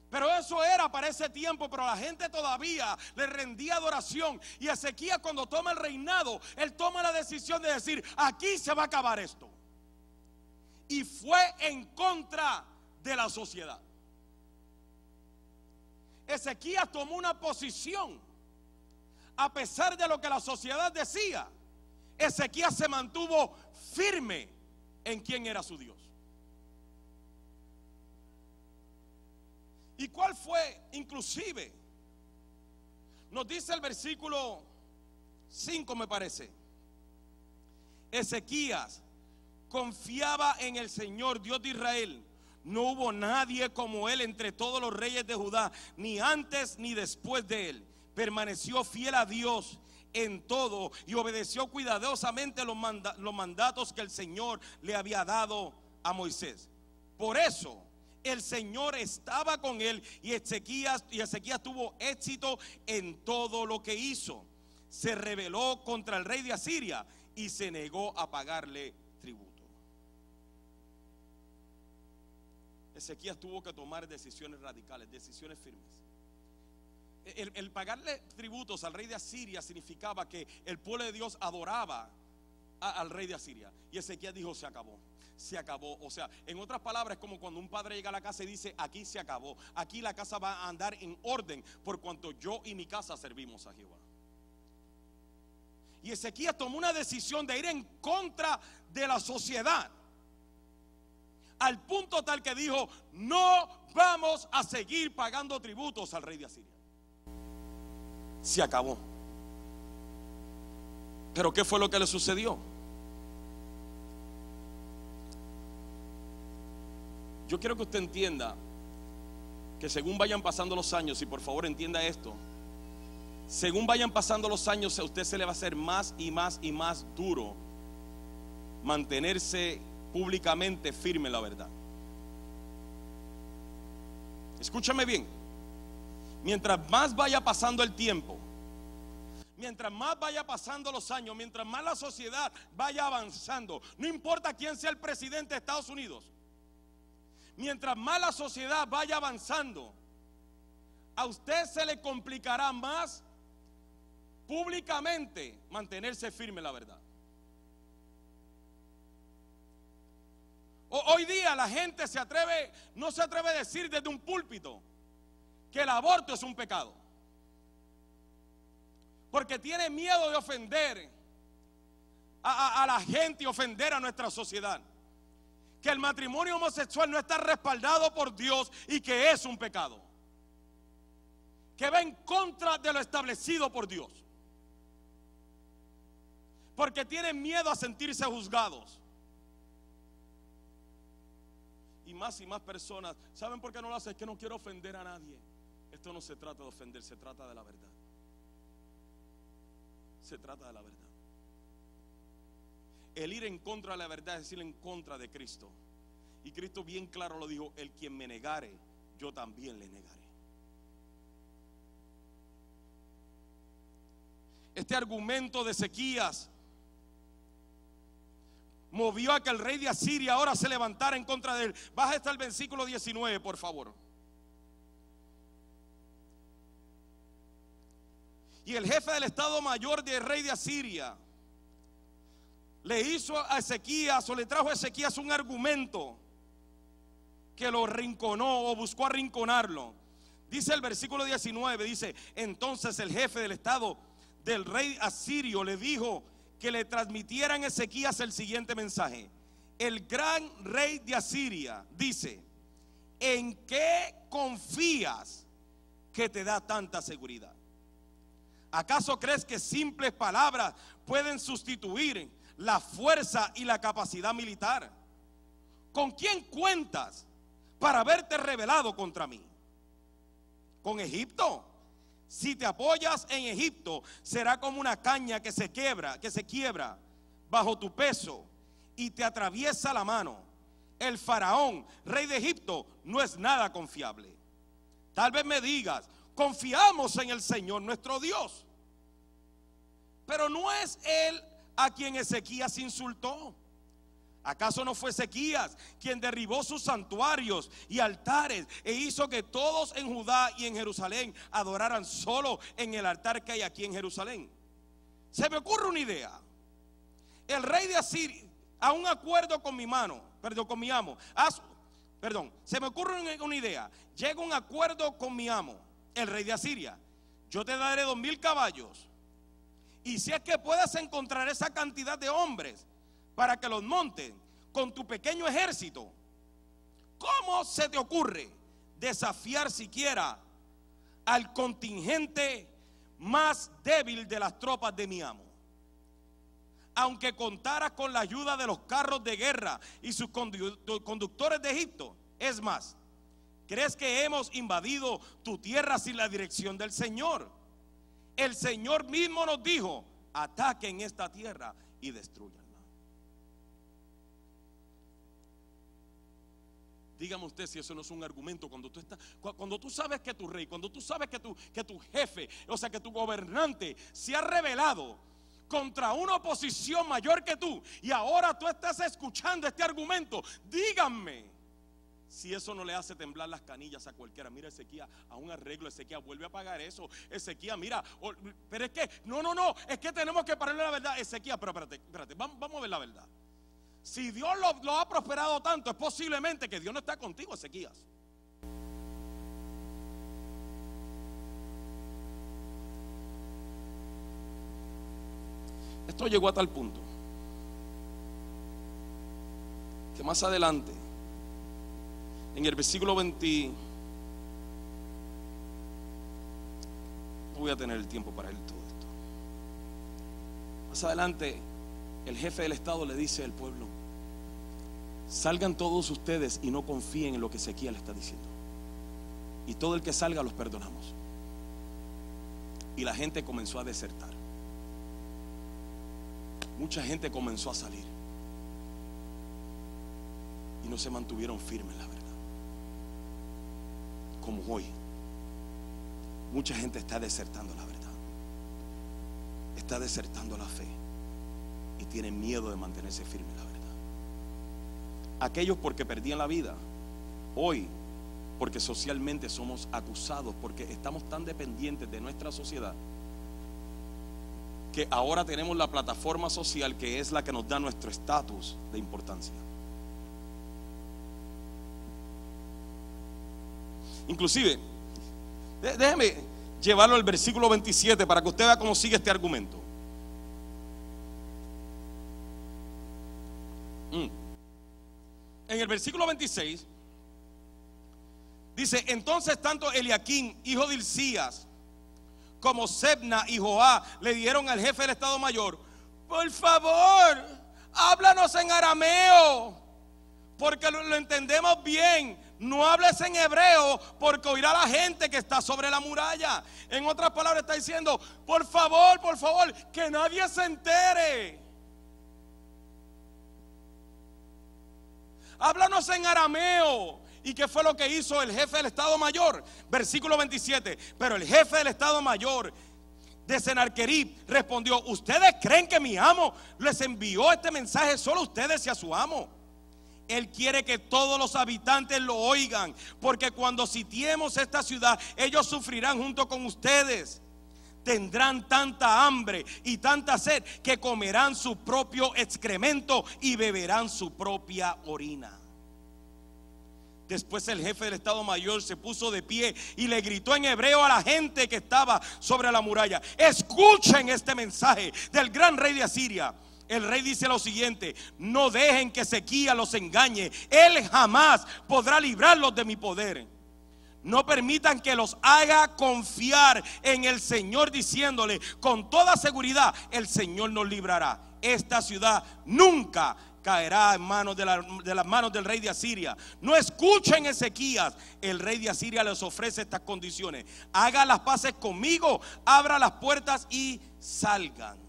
Pero eso era para ese tiempo, pero la gente todavía le rendía adoración. Y Ezequías cuando toma el reinado, él toma la decisión de decir, aquí se va a acabar esto. Y fue en contra de la sociedad. Ezequías tomó una posición, a pesar de lo que la sociedad decía. Ezequías se mantuvo firme en quién era su Dios. ¿Y cuál fue? Inclusive, nos dice el versículo 5 me parece. Ezequías confiaba en el Señor, Dios de Israel. No hubo nadie como él entre todos los reyes de Judá, ni antes ni después de él. Permaneció fiel a Dios en todo y obedeció cuidadosamente los, los mandatos que el Señor le había dado a Moisés. Por eso el Señor estaba con él y Ezequías, tuvo éxito en todo lo que hizo. Se rebeló contra el rey de Asiria y se negó a pagarle tributo. Ezequías tuvo que tomar decisiones radicales, decisiones firmes. El, pagarle tributos al rey de Asiria significaba que el pueblo de Dios adoraba al rey de Asiria. Y Ezequías dijo, se acabó se acabó. O sea, en otras palabras, es como cuando un padre llega a la casa y dice, aquí se acabó. Aquí la casa va a andar en orden por cuanto yo y mi casa servimos a Jehová. Y Ezequías tomó una decisión de ir en contra de la sociedad. Al punto tal que dijo, no vamos a seguir pagando tributos al rey de Asiria. Se acabó. Pero ¿qué fue lo que le sucedió? Yo quiero que usted entienda que según vayan pasando los años, y por favor entienda esto, según vayan pasando los años, a usted se le va a hacer más y más y más duro mantenerse públicamente firme en la verdad. Escúchame bien, mientras más vaya pasando el tiempo, mientras más vaya pasando los años, mientras más la sociedad vaya avanzando, no importa quién sea el presidente de Estados Unidos, mientras más la sociedad vaya avanzando, a usted se le complicará más públicamente mantenerse firme la verdad. Hoy día la gente se atreve, no se atreve a decir desde un púlpito que el aborto es un pecado. Porque tiene miedo de ofender a, a la gente y ofender a nuestra sociedad que el matrimonio homosexual no está respaldado por Dios y que es un pecado. Que va en contra de lo establecido por Dios. Porque tienen miedo a sentirse juzgados. Y más y más personas, ¿saben por qué no lo hacen? Es que no quiero ofender a nadie. Esto no se trata de ofender, se trata de la verdad. Se trata de la verdad. El ir en contra de la verdad es decir en contra de Cristo. Y Cristo bien claro lo dijo, el quien me negare, yo también le negaré. Este argumento de Ezequías movió a que el rey de Asiria ahora se levantara en contra de él. Baja hasta el versículo 19, por favor. Y el jefe del Estado Mayor del rey de Asiria le hizo a Ezequías o le trajo a Ezequías un argumento que lo rinconó o buscó arrinconarlo. Dice el versículo 19, dice, entonces el jefe del estado del rey asirio le dijo que le transmitieran a Ezequías el siguiente mensaje. El gran rey de Asiria dice, ¿en qué confías que te da tanta seguridad? ¿Acaso crees que simples palabras pueden sustituir la fuerza y la capacidad militar. ¿Con quién cuentas para haberte rebelado contra mí? ¿Con Egipto? Si te apoyas en Egipto, será como una caña que se quiebra, que se quiebra bajo tu peso y te atraviesa la mano. El faraón, rey de Egipto, no es nada confiable. Tal vez me digas, confiamos en el Señor nuestro Dios. Pero no es Él a quien Ezequías insultó. ¿Acaso no fue Ezequías quien derribó sus santuarios y altares e hizo que todos en Judá y en Jerusalén adoraran solo en el altar que hay aquí en Jerusalén? Se me ocurre una idea. El rey de Asiria, a un acuerdo con mi mano, perdón, con mi amo, perdón, se me ocurre una idea. Llega un acuerdo con mi amo, el rey de Asiria. Yo te daré dos mil caballos. Y si es que puedas encontrar esa cantidad de hombres para que los monten con tu pequeño ejército. ¿Cómo se te ocurre desafiar siquiera al contingente más débil de las tropas de mi amo? Aunque contaras con la ayuda de los carros de guerra y sus conductores de Egipto, es más, ¿crees que hemos invadido tu tierra sin la dirección del Señor? El Señor mismo nos dijo, ataquen esta tierra y destruyan. Dígame usted si eso no es un argumento cuando tú estás, cuando tú sabes que tu rey, cuando tú sabes que tu, que tu jefe, o sea, que tu gobernante se ha revelado contra una oposición mayor que tú y ahora tú estás escuchando este argumento. Díganme si eso no le hace temblar las canillas a cualquiera. Mira, Ezequiel, a un arreglo, Ezequiel, vuelve a pagar eso. Ezequiel, mira, pero es que, no, no, no, es que tenemos que pararle la verdad. Ezequiel, pero espérate, espérate, vamos a ver la verdad. Si Dios lo, ha prosperado tanto, es posiblemente que Dios no está contigo, Ezequías. Esto llegó a tal punto que más adelante, en el versículo 20, no voy a tener el tiempo para leer todo esto. Más adelante, el jefe del Estado le dice al pueblo, salgan todos ustedes y no confíen en lo que Ezequiel está diciendo. Y todo el que salga los perdonamos. Y la gente comenzó a desertar. Mucha gente comenzó a salir. Y no se mantuvieron firmes, la verdad. Como hoy. Mucha gente está desertando la verdad. Está desertando la fe. Y tiene miedo de mantenerse firme la verdad aquellos porque perdían la vida, hoy porque socialmente somos acusados, porque estamos tan dependientes de nuestra sociedad, que ahora tenemos la plataforma social que es la que nos da nuestro estatus de importancia. Inclusive, déjeme llevarlo al versículo 27 para que usted vea cómo sigue este argumento. Mm en el versículo 26, dice, entonces tanto Eliaquín, hijo de Ilcías, como Sebna y Joá le dieron al jefe del Estado Mayor, por favor, háblanos en arameo, porque lo entendemos bien. No hables en hebreo porque oirá la gente que está sobre la muralla. En otras palabras está diciendo, por favor, por favor, que nadie se entere. háblanos en arameo. ¿Y qué fue lo que hizo el jefe del Estado Mayor? Versículo 27. Pero el jefe del Estado Mayor de Senarquerib respondió, ¿ustedes creen que mi amo les envió este mensaje solo a ustedes y a su amo? Él quiere que todos los habitantes lo oigan, porque cuando sitiemos esta ciudad, ellos sufrirán junto con ustedes tendrán tanta hambre y tanta sed que comerán su propio excremento y beberán su propia orina. Después el jefe del Estado Mayor se puso de pie y le gritó en hebreo a la gente que estaba sobre la muralla, escuchen este mensaje del gran rey de Asiria. El rey dice lo siguiente, no dejen que Sequía los engañe, él jamás podrá librarlos de mi poder. No permitan que los haga confiar en el Señor diciéndole con toda seguridad, el Señor nos librará. Esta ciudad nunca caerá en manos de, las manos del rey de Asiria. No escuchen Ezequías. El rey de Asiria les ofrece estas condiciones. Haga las paces conmigo, abra las puertas y salgan.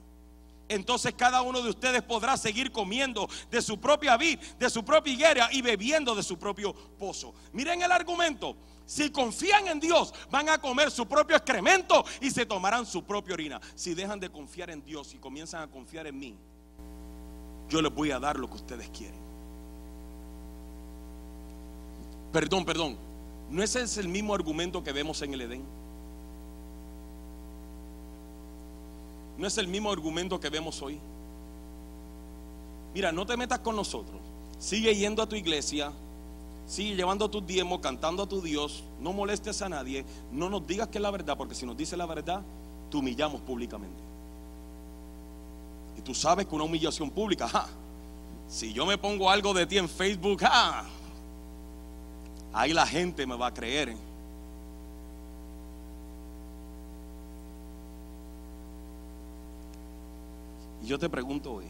Entonces cada uno de ustedes podrá seguir comiendo de su propia vid, de su propia higuera y bebiendo de su propio pozo. Miren el argumento. Si confían en Dios, van a comer su propio excremento y se tomarán su propia orina. Si dejan de confiar en Dios y comienzan a confiar en mí, yo les voy a dar lo que ustedes quieren. Perdón, perdón. ¿No ese es el mismo argumento que vemos en el Edén? ¿No es el mismo argumento que vemos hoy? Mira, no te metas con nosotros. Sigue yendo a tu iglesia, sigue llevando tus diezmos, cantando a tu Dios, no molestes a nadie, no nos digas que es la verdad, porque si nos dice la verdad, te humillamos públicamente. Y tú sabes que una humillación pública, si yo me pongo algo de ti en Facebook, ahí la gente me va a creer. Y yo te pregunto hoy,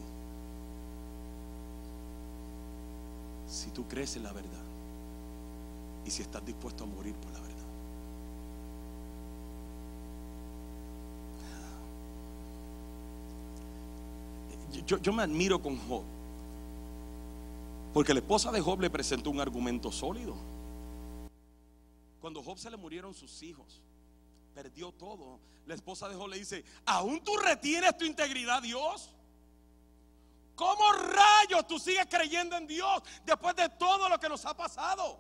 si tú crees en la verdad y si estás dispuesto a morir por la verdad. Yo, yo me admiro con Job, porque la esposa de Job le presentó un argumento sólido. Cuando Job se le murieron sus hijos, perdió todo. La esposa de Job le dice, ¿aún tú retienes tu integridad, Dios? ¿Cómo rayos tú sigues creyendo en Dios después de todo lo que nos ha pasado?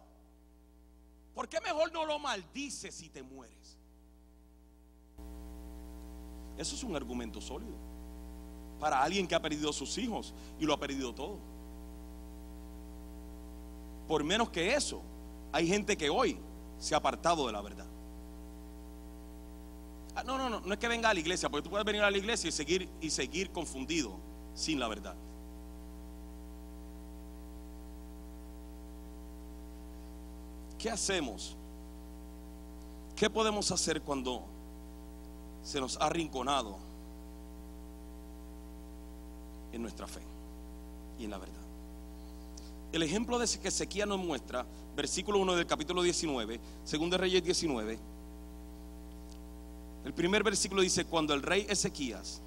¿Por qué mejor no lo maldices si te mueres? Eso es un argumento sólido para alguien que ha perdido sus hijos y lo ha perdido todo. Por menos que eso, hay gente que hoy se ha apartado de la verdad. Ah, no, no, no, no es que venga a la iglesia, porque tú puedes venir a la iglesia y seguir y seguir confundido sin la verdad. ¿Qué hacemos? ¿Qué podemos hacer cuando se nos ha arrinconado en nuestra fe y en la verdad? El ejemplo de que Ezequiel nos muestra, versículo 1 del capítulo 19, segundo Reyes 19. El primer versículo dice, cuando el rey Ezequías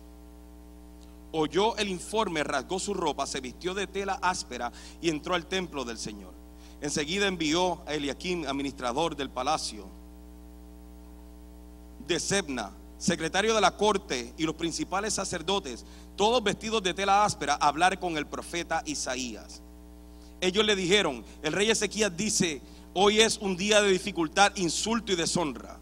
oyó el informe, rasgó su ropa, se vistió de tela áspera y entró al templo del Señor. Enseguida envió a Eliakim, administrador del palacio de Sebna, secretario de la corte y los principales sacerdotes, todos vestidos de tela áspera, a hablar con el profeta Isaías ellos le dijeron, el rey Ezequías dice, hoy es un día de dificultad, insulto y deshonra.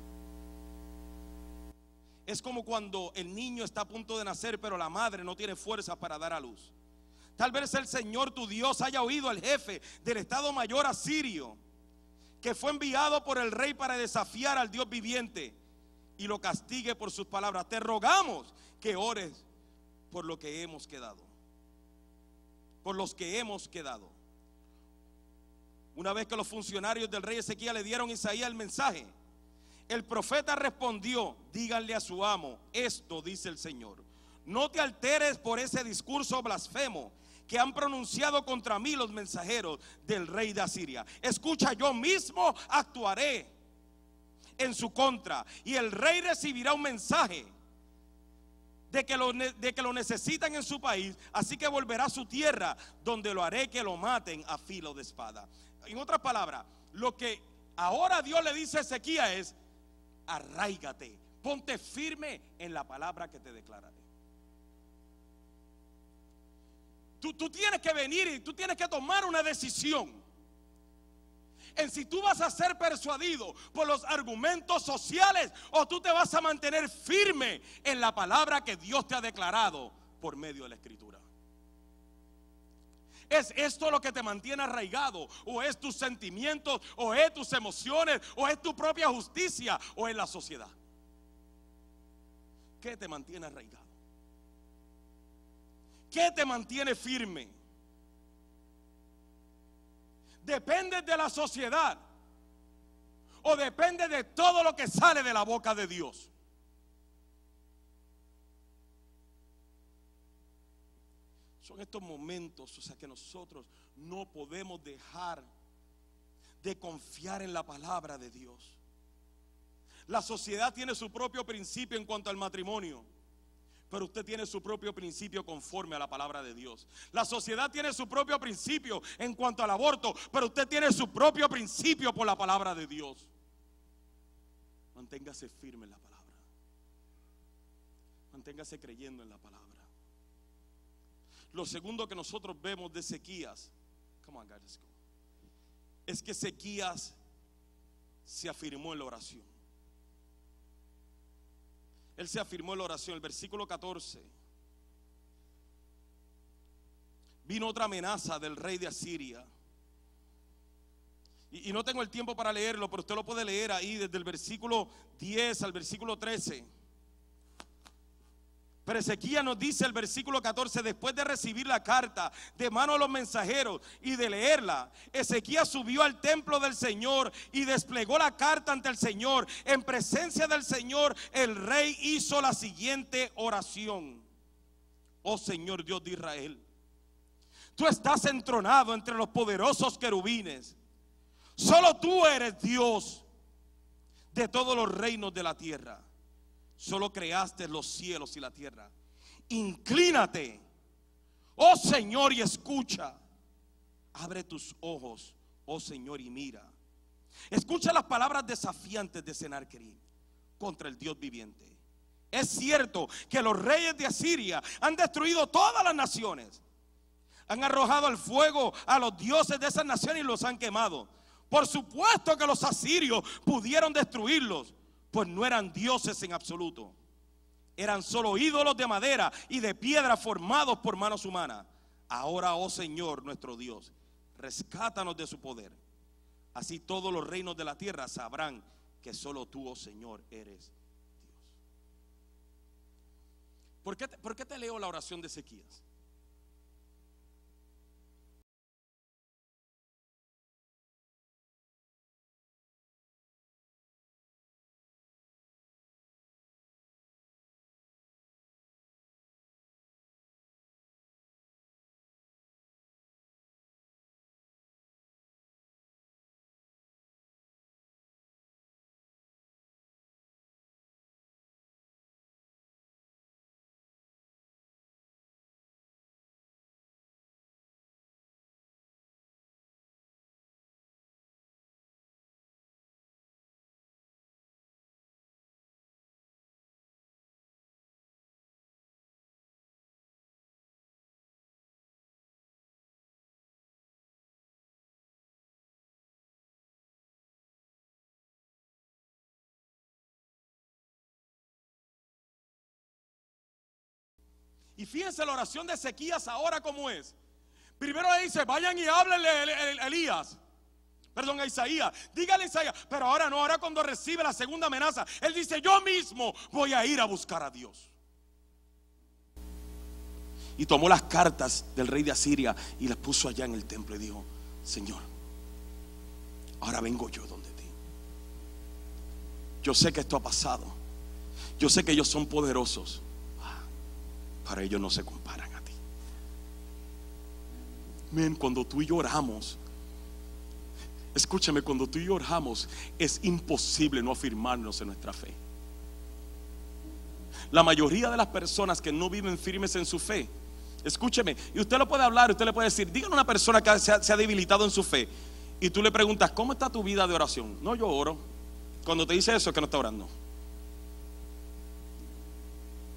Es como cuando el niño está a punto de nacer, pero la madre no tiene fuerza para dar a luz. Tal vez el Señor tu Dios haya oído al jefe del Estado Mayor asirio, que fue enviado por el rey para desafiar al Dios viviente y lo castigue por sus palabras. Te rogamos que ores por lo que hemos quedado, por los que hemos quedado. Una vez que los funcionarios del rey Ezequiel le dieron a Isaías el mensaje, el profeta respondió, díganle a su amo, esto dice el Señor, no te alteres por ese discurso blasfemo que han pronunciado contra mí los mensajeros del rey de Asiria. Escucha, yo mismo actuaré en su contra y el rey recibirá un mensaje de que, lo, de que lo necesitan en su país, así que volverá a su tierra, donde lo haré que lo maten a filo de espada. En otras palabras, lo que ahora Dios le dice a Ezequiel es, arraigate, ponte firme en la palabra que te declararé. Tú, tú tienes que venir y tú tienes que tomar una decisión en si tú vas a ser persuadido por los argumentos sociales o tú te vas a mantener firme en la palabra que Dios te ha declarado por medio de la escritura. ¿Es esto lo que te mantiene arraigado? ¿O es tus sentimientos? ¿O es tus emociones? ¿O es tu propia justicia? ¿O es la sociedad? ¿Qué te mantiene arraigado? ¿Qué te mantiene firme? ¿Depende de la sociedad? ¿O depende de todo lo que sale de la boca de Dios? Son estos momentos, o sea, que nosotros no podemos dejar de confiar en la palabra de Dios. La sociedad tiene su propio principio en cuanto al matrimonio, pero usted tiene su propio principio conforme a la palabra de Dios. La sociedad tiene su propio principio en cuanto al aborto, pero usted tiene su propio principio por la palabra de Dios. Manténgase firme en la palabra. Manténgase creyendo en la palabra. Lo segundo que nosotros vemos de Ezequías, come on, let's go, es que Ezequías se afirmó en la oración. Él se afirmó en la oración, el versículo 14. Vino otra amenaza del rey de Asiria. Y, y no tengo el tiempo para leerlo, pero usted lo puede leer ahí desde el versículo 10 al versículo 13. Pero Ezequiel nos dice el versículo 14, después de recibir la carta de mano de los mensajeros y de leerla, Ezequiel subió al templo del Señor y desplegó la carta ante el Señor. En presencia del Señor, el rey hizo la siguiente oración. Oh Señor Dios de Israel, tú estás entronado entre los poderosos querubines. Solo tú eres Dios de todos los reinos de la tierra. Solo creaste los cielos y la tierra. Inclínate, oh Señor, y escucha. Abre tus ojos, oh Señor, y mira. Escucha las palabras desafiantes de Senarquerib contra el Dios viviente. Es cierto que los reyes de Asiria han destruido todas las naciones. Han arrojado al fuego a los dioses de esas naciones y los han quemado. Por supuesto que los asirios pudieron destruirlos pues no eran dioses en absoluto. Eran solo ídolos de madera y de piedra formados por manos humanas. Ahora, oh Señor nuestro Dios, rescátanos de su poder. Así todos los reinos de la tierra sabrán que solo tú, oh Señor, eres Dios. ¿Por qué te, por qué te leo la oración de Ezequías? Y fíjense la oración de Ezequías ahora como es. Primero le dice, vayan y háblenle a Elías. Perdón, a Isaías. Dígale a Isaías. Pero ahora no, ahora cuando recibe la segunda amenaza, él dice, yo mismo voy a ir a buscar a Dios. Y tomó las cartas del rey de Asiria y las puso allá en el templo y dijo, Señor, ahora vengo yo donde ti. Yo sé que esto ha pasado. Yo sé que ellos son poderosos para ellos no se comparan a ti. Men, cuando tú y yo oramos, escúchame, cuando tú y yo oramos, es imposible no afirmarnos en nuestra fe. La mayoría de las personas que no viven firmes en su fe, escúcheme, y usted lo puede hablar, usted le puede decir, dígale a una persona que se ha, se ha debilitado en su fe, y tú le preguntas, ¿cómo está tu vida de oración? No, yo oro. Cuando te dice eso es que no está orando.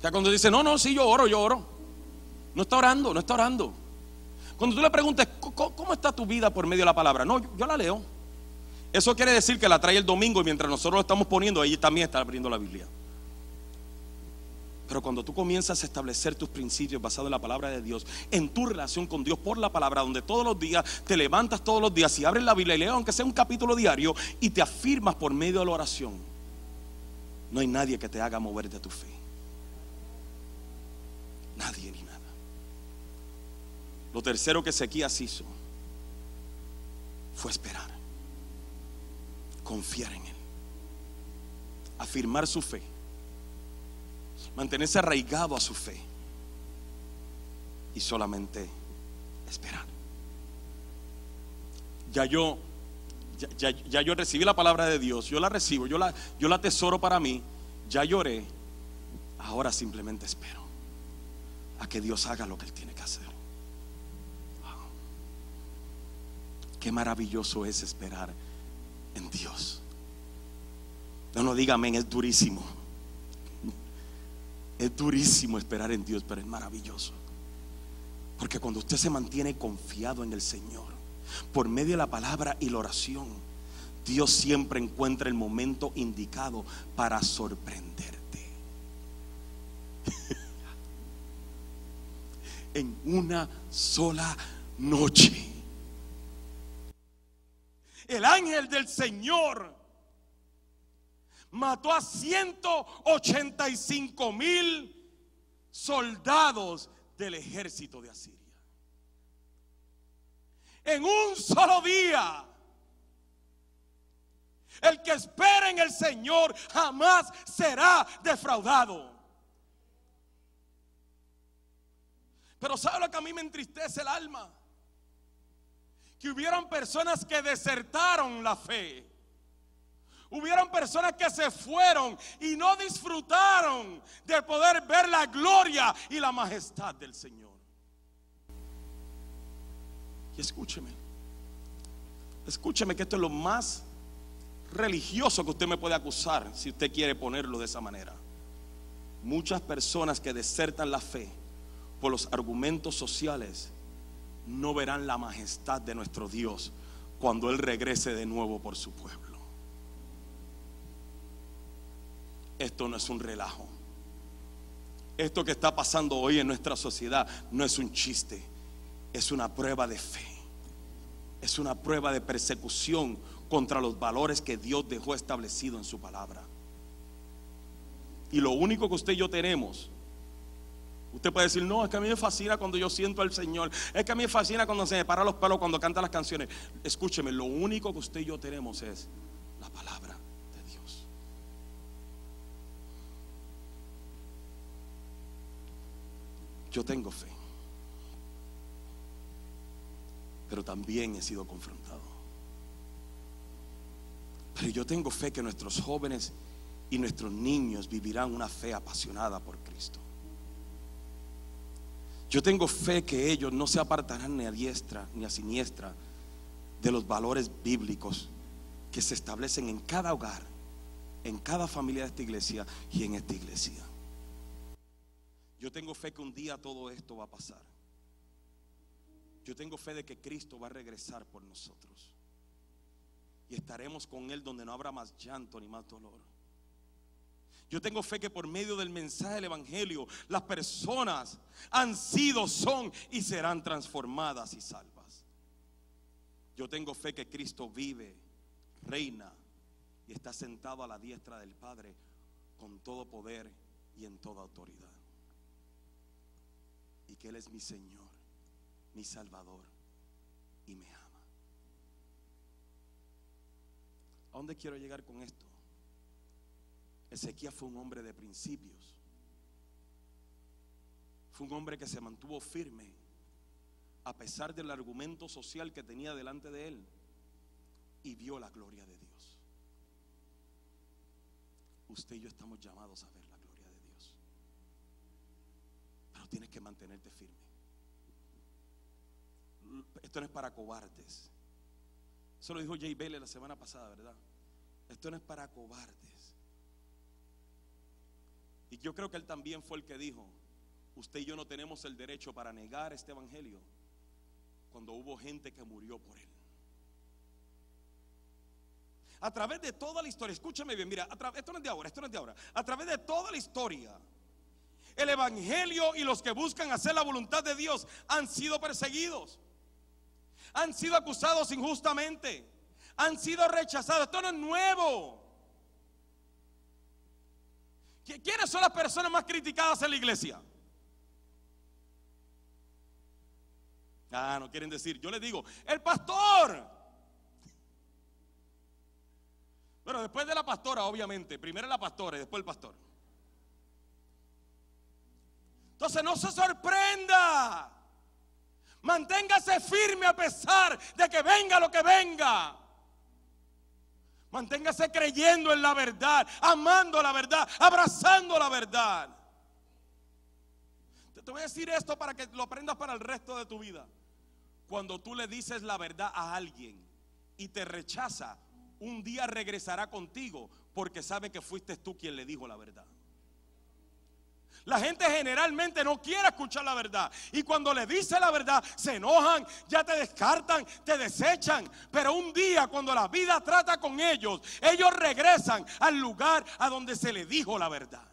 Sea, cuando dice, no, no, sí, yo oro, yo oro. No está orando, no está orando. Cuando tú le preguntas, ¿cómo está tu vida por medio de la palabra? No, yo, la leo. Eso quiere decir que la trae el domingo y mientras nosotros lo estamos poniendo, ella también está abriendo la Biblia. Pero cuando tú comienzas a establecer tus principios basados en la palabra de Dios, en tu relación con Dios por la palabra, donde todos los días te levantas todos los días y abres la Biblia y lees aunque sea un capítulo diario y te afirmas por medio de la oración, no hay nadie que te haga mover de tu fe. Nadie ni nada. Lo tercero que Ezequías hizo fue esperar, confiar en Él, afirmar su fe, mantenerse arraigado a su fe y solamente esperar. Ya yo, ya, ya, ya yo recibí la palabra de Dios, yo la recibo, yo la, yo la tesoro para mí, ya lloré, ahora simplemente espero que Dios haga lo que Él tiene que hacer. Wow. Qué maravilloso es esperar en Dios. No, no diga amén, es durísimo. Es durísimo esperar en Dios, pero es maravilloso. Porque cuando usted se mantiene confiado en el Señor, por medio de la palabra y la oración, Dios siempre encuentra el momento indicado para sorprenderte. En una sola noche. El ángel del Señor mató a 185 mil soldados del ejército de Asiria. En un solo día. El que espera en el Señor jamás será defraudado. Pero ¿sabe lo que a mí me entristece el alma? Que hubieron personas que desertaron la fe. Hubieron personas que se fueron y no disfrutaron de poder ver la gloria y la majestad del Señor. Y escúcheme, escúcheme que esto es lo más religioso que usted me puede acusar si usted quiere ponerlo de esa manera. Muchas personas que desertan la fe por los argumentos sociales no verán la majestad de nuestro Dios cuando Él regrese de nuevo por su pueblo. Esto no es un relajo. Esto que está pasando hoy en nuestra sociedad no es un chiste, es una prueba de fe. Es una prueba de persecución contra los valores que Dios dejó establecido en su palabra. Y lo único que usted y yo tenemos, usted puede decir, no, es que a mí me fascina cuando yo siento al Señor, es que a mí me fascina cuando se me paran los pelos, cuando canta las canciones. Escúcheme, lo único que usted y yo tenemos es la palabra de Dios. Yo tengo fe, pero también he sido confrontado. Pero yo tengo fe que nuestros jóvenes y nuestros niños vivirán una fe apasionada por Cristo. Yo tengo fe que ellos no se apartarán ni a diestra ni a siniestra de los valores bíblicos que se establecen en cada hogar, en cada familia de esta iglesia y en esta iglesia. Yo tengo fe que un día todo esto va a pasar. Yo tengo fe de que Cristo va a regresar por nosotros y estaremos con Él donde no habrá más llanto ni más dolor. Yo tengo fe que por medio del mensaje del Evangelio las personas han sido, son y serán transformadas y salvas. Yo tengo fe que Cristo vive, reina y está sentado a la diestra del Padre con todo poder y en toda autoridad. Y que Él es mi Señor, mi Salvador y me ama. ¿A dónde quiero llegar con esto? Ezequiel fue un hombre de principios. Fue un hombre que se mantuvo firme a pesar del argumento social que tenía delante de él y vio la gloria de Dios. Usted y yo estamos llamados a ver la gloria de Dios. Pero tienes que mantenerte firme. Esto no es para cobardes. Eso lo dijo Jay Bailey la semana pasada, ¿verdad? Esto no es para cobardes. Y yo creo que él también fue el que dijo, usted y yo no tenemos el derecho para negar este evangelio cuando hubo gente que murió por él. A través de toda la historia, escúchame bien, mira, esto no es de ahora, esto no es de ahora. A través de toda la historia, el evangelio y los que buscan hacer la voluntad de Dios han sido perseguidos han sido acusados injustamente, han sido rechazados. Esto no es nuevo. ¿Quiénes son las personas más criticadas en la iglesia? Ah, no quieren decir. Yo les digo, el pastor. Bueno, después de la pastora, obviamente. Primero la pastora y después el pastor. Entonces no se sorprenda. Manténgase firme a pesar de que venga lo que venga. Manténgase creyendo en la verdad, amando la verdad, abrazando la verdad. Te voy a decir esto para que lo aprendas para el resto de tu vida. Cuando tú le dices la verdad a alguien y te rechaza, un día regresará contigo porque sabe que fuiste tú quien le dijo la verdad. La gente generalmente no quiere escuchar la verdad. Y cuando le dice la verdad, se enojan, ya te descartan, te desechan. Pero un día cuando la vida trata con ellos, ellos regresan al lugar a donde se le dijo la verdad.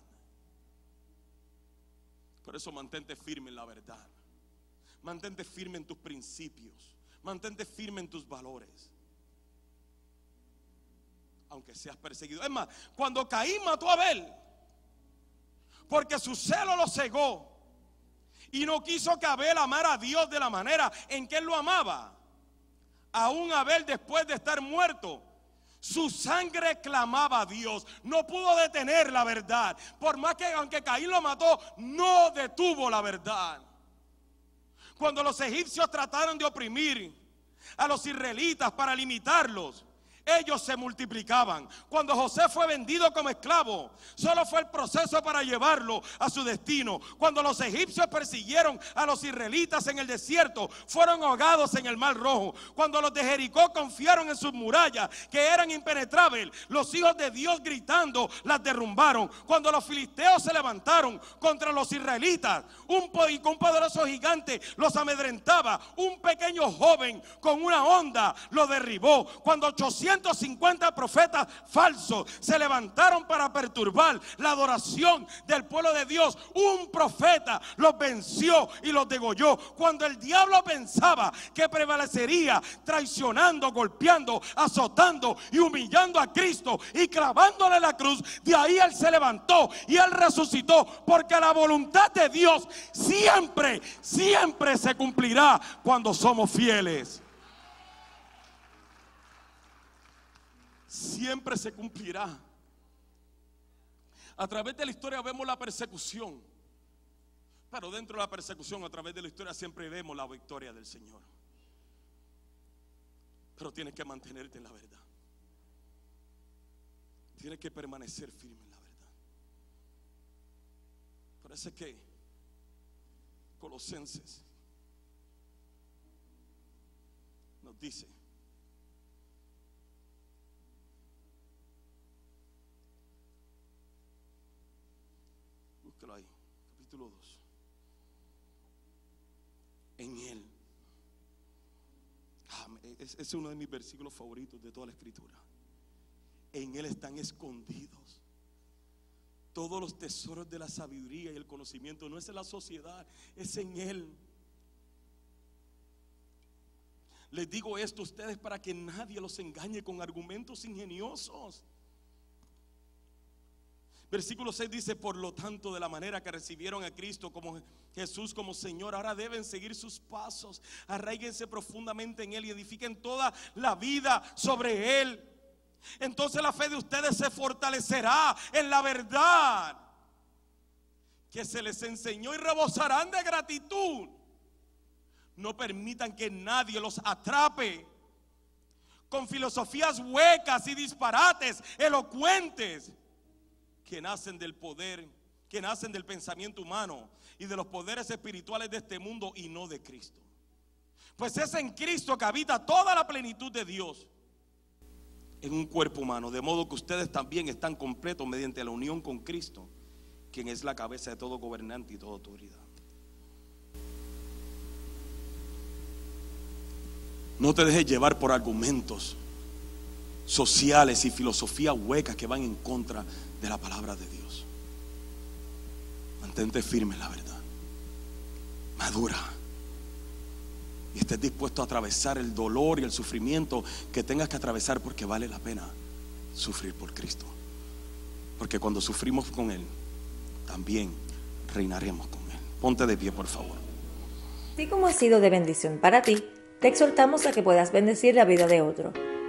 Por eso mantente firme en la verdad. Mantente firme en tus principios. Mantente firme en tus valores. Aunque seas perseguido. Es más, cuando Caín mató a Abel, porque su celo lo cegó y no quiso que Abel amara a Dios de la manera en que él lo amaba. Aún Abel después de estar muerto, su sangre clamaba a Dios. No pudo detener la verdad. Por más que aunque Caín lo mató, no detuvo la verdad. Cuando los egipcios trataron de oprimir a los israelitas para limitarlos, ellos se multiplicaban. Cuando José fue vendido como esclavo, solo fue el proceso para llevarlo a su destino. Cuando los egipcios persiguieron a los israelitas en el desierto, fueron ahogados en el mar rojo. Cuando los de Jericó confiaron en sus murallas, que eran impenetrables, los hijos de Dios gritando las derrumbaron. Cuando los filisteos se levantaron contra los israelitas, un, poderoso gigante los amedrentaba. Un pequeño joven con una onda lo derribó. Cuando 800 150 profetas falsos se levantaron para perturbar la adoración del pueblo de Dios. Un profeta los venció y los degolló. Cuando el diablo pensaba que prevalecería traicionando, golpeando, azotando y humillando a Cristo y clavándole la cruz, de ahí él se levantó y él resucitó. Porque la voluntad de Dios siempre, siempre se cumplirá cuando somos fieles. Siempre se cumplirá. A través de la historia vemos la persecución, pero dentro de la persecución, a través de la historia, siempre vemos la victoria del Señor. Pero tienes que mantenerte en la verdad. Tienes que permanecer firme en la verdad. Parece que Colosenses nos dice ahí, capítulo 2. En Él. Ah, es uno de mis versículos favoritos de toda la escritura. En Él están escondidos todos los tesoros de la sabiduría y el conocimiento. No es en la sociedad, es en Él. Les digo esto a ustedes para que nadie los engañe con argumentos ingeniosos. Versículo 6 dice, por lo tanto, de la manera que recibieron a Cristo como Jesús como Señor, ahora deben seguir sus pasos, arraíguense profundamente en Él y edifiquen toda la vida sobre Él. Entonces la fe de ustedes se fortalecerá en la verdad que se les enseñó y rebosarán de gratitud. No permitan que nadie los atrape con filosofías huecas y disparates elocuentes que nacen del poder, que nacen del pensamiento humano y de los poderes espirituales de este mundo y no de Cristo. Pues es en Cristo que habita toda la plenitud de Dios en un cuerpo humano, de modo que ustedes también están completos mediante la unión con Cristo, quien es la cabeza de todo gobernante y toda autoridad. No te dejes llevar por argumentos sociales y filosofías huecas que van en contra de la palabra de Dios. Mantente firme en la verdad. Madura. Y estés dispuesto a atravesar el dolor y el sufrimiento que tengas que atravesar porque vale la pena sufrir por Cristo. Porque cuando sufrimos con Él, también reinaremos con Él. Ponte de pie, por favor. Así como ha sido de bendición para ti, te exhortamos a que puedas bendecir la vida de otro.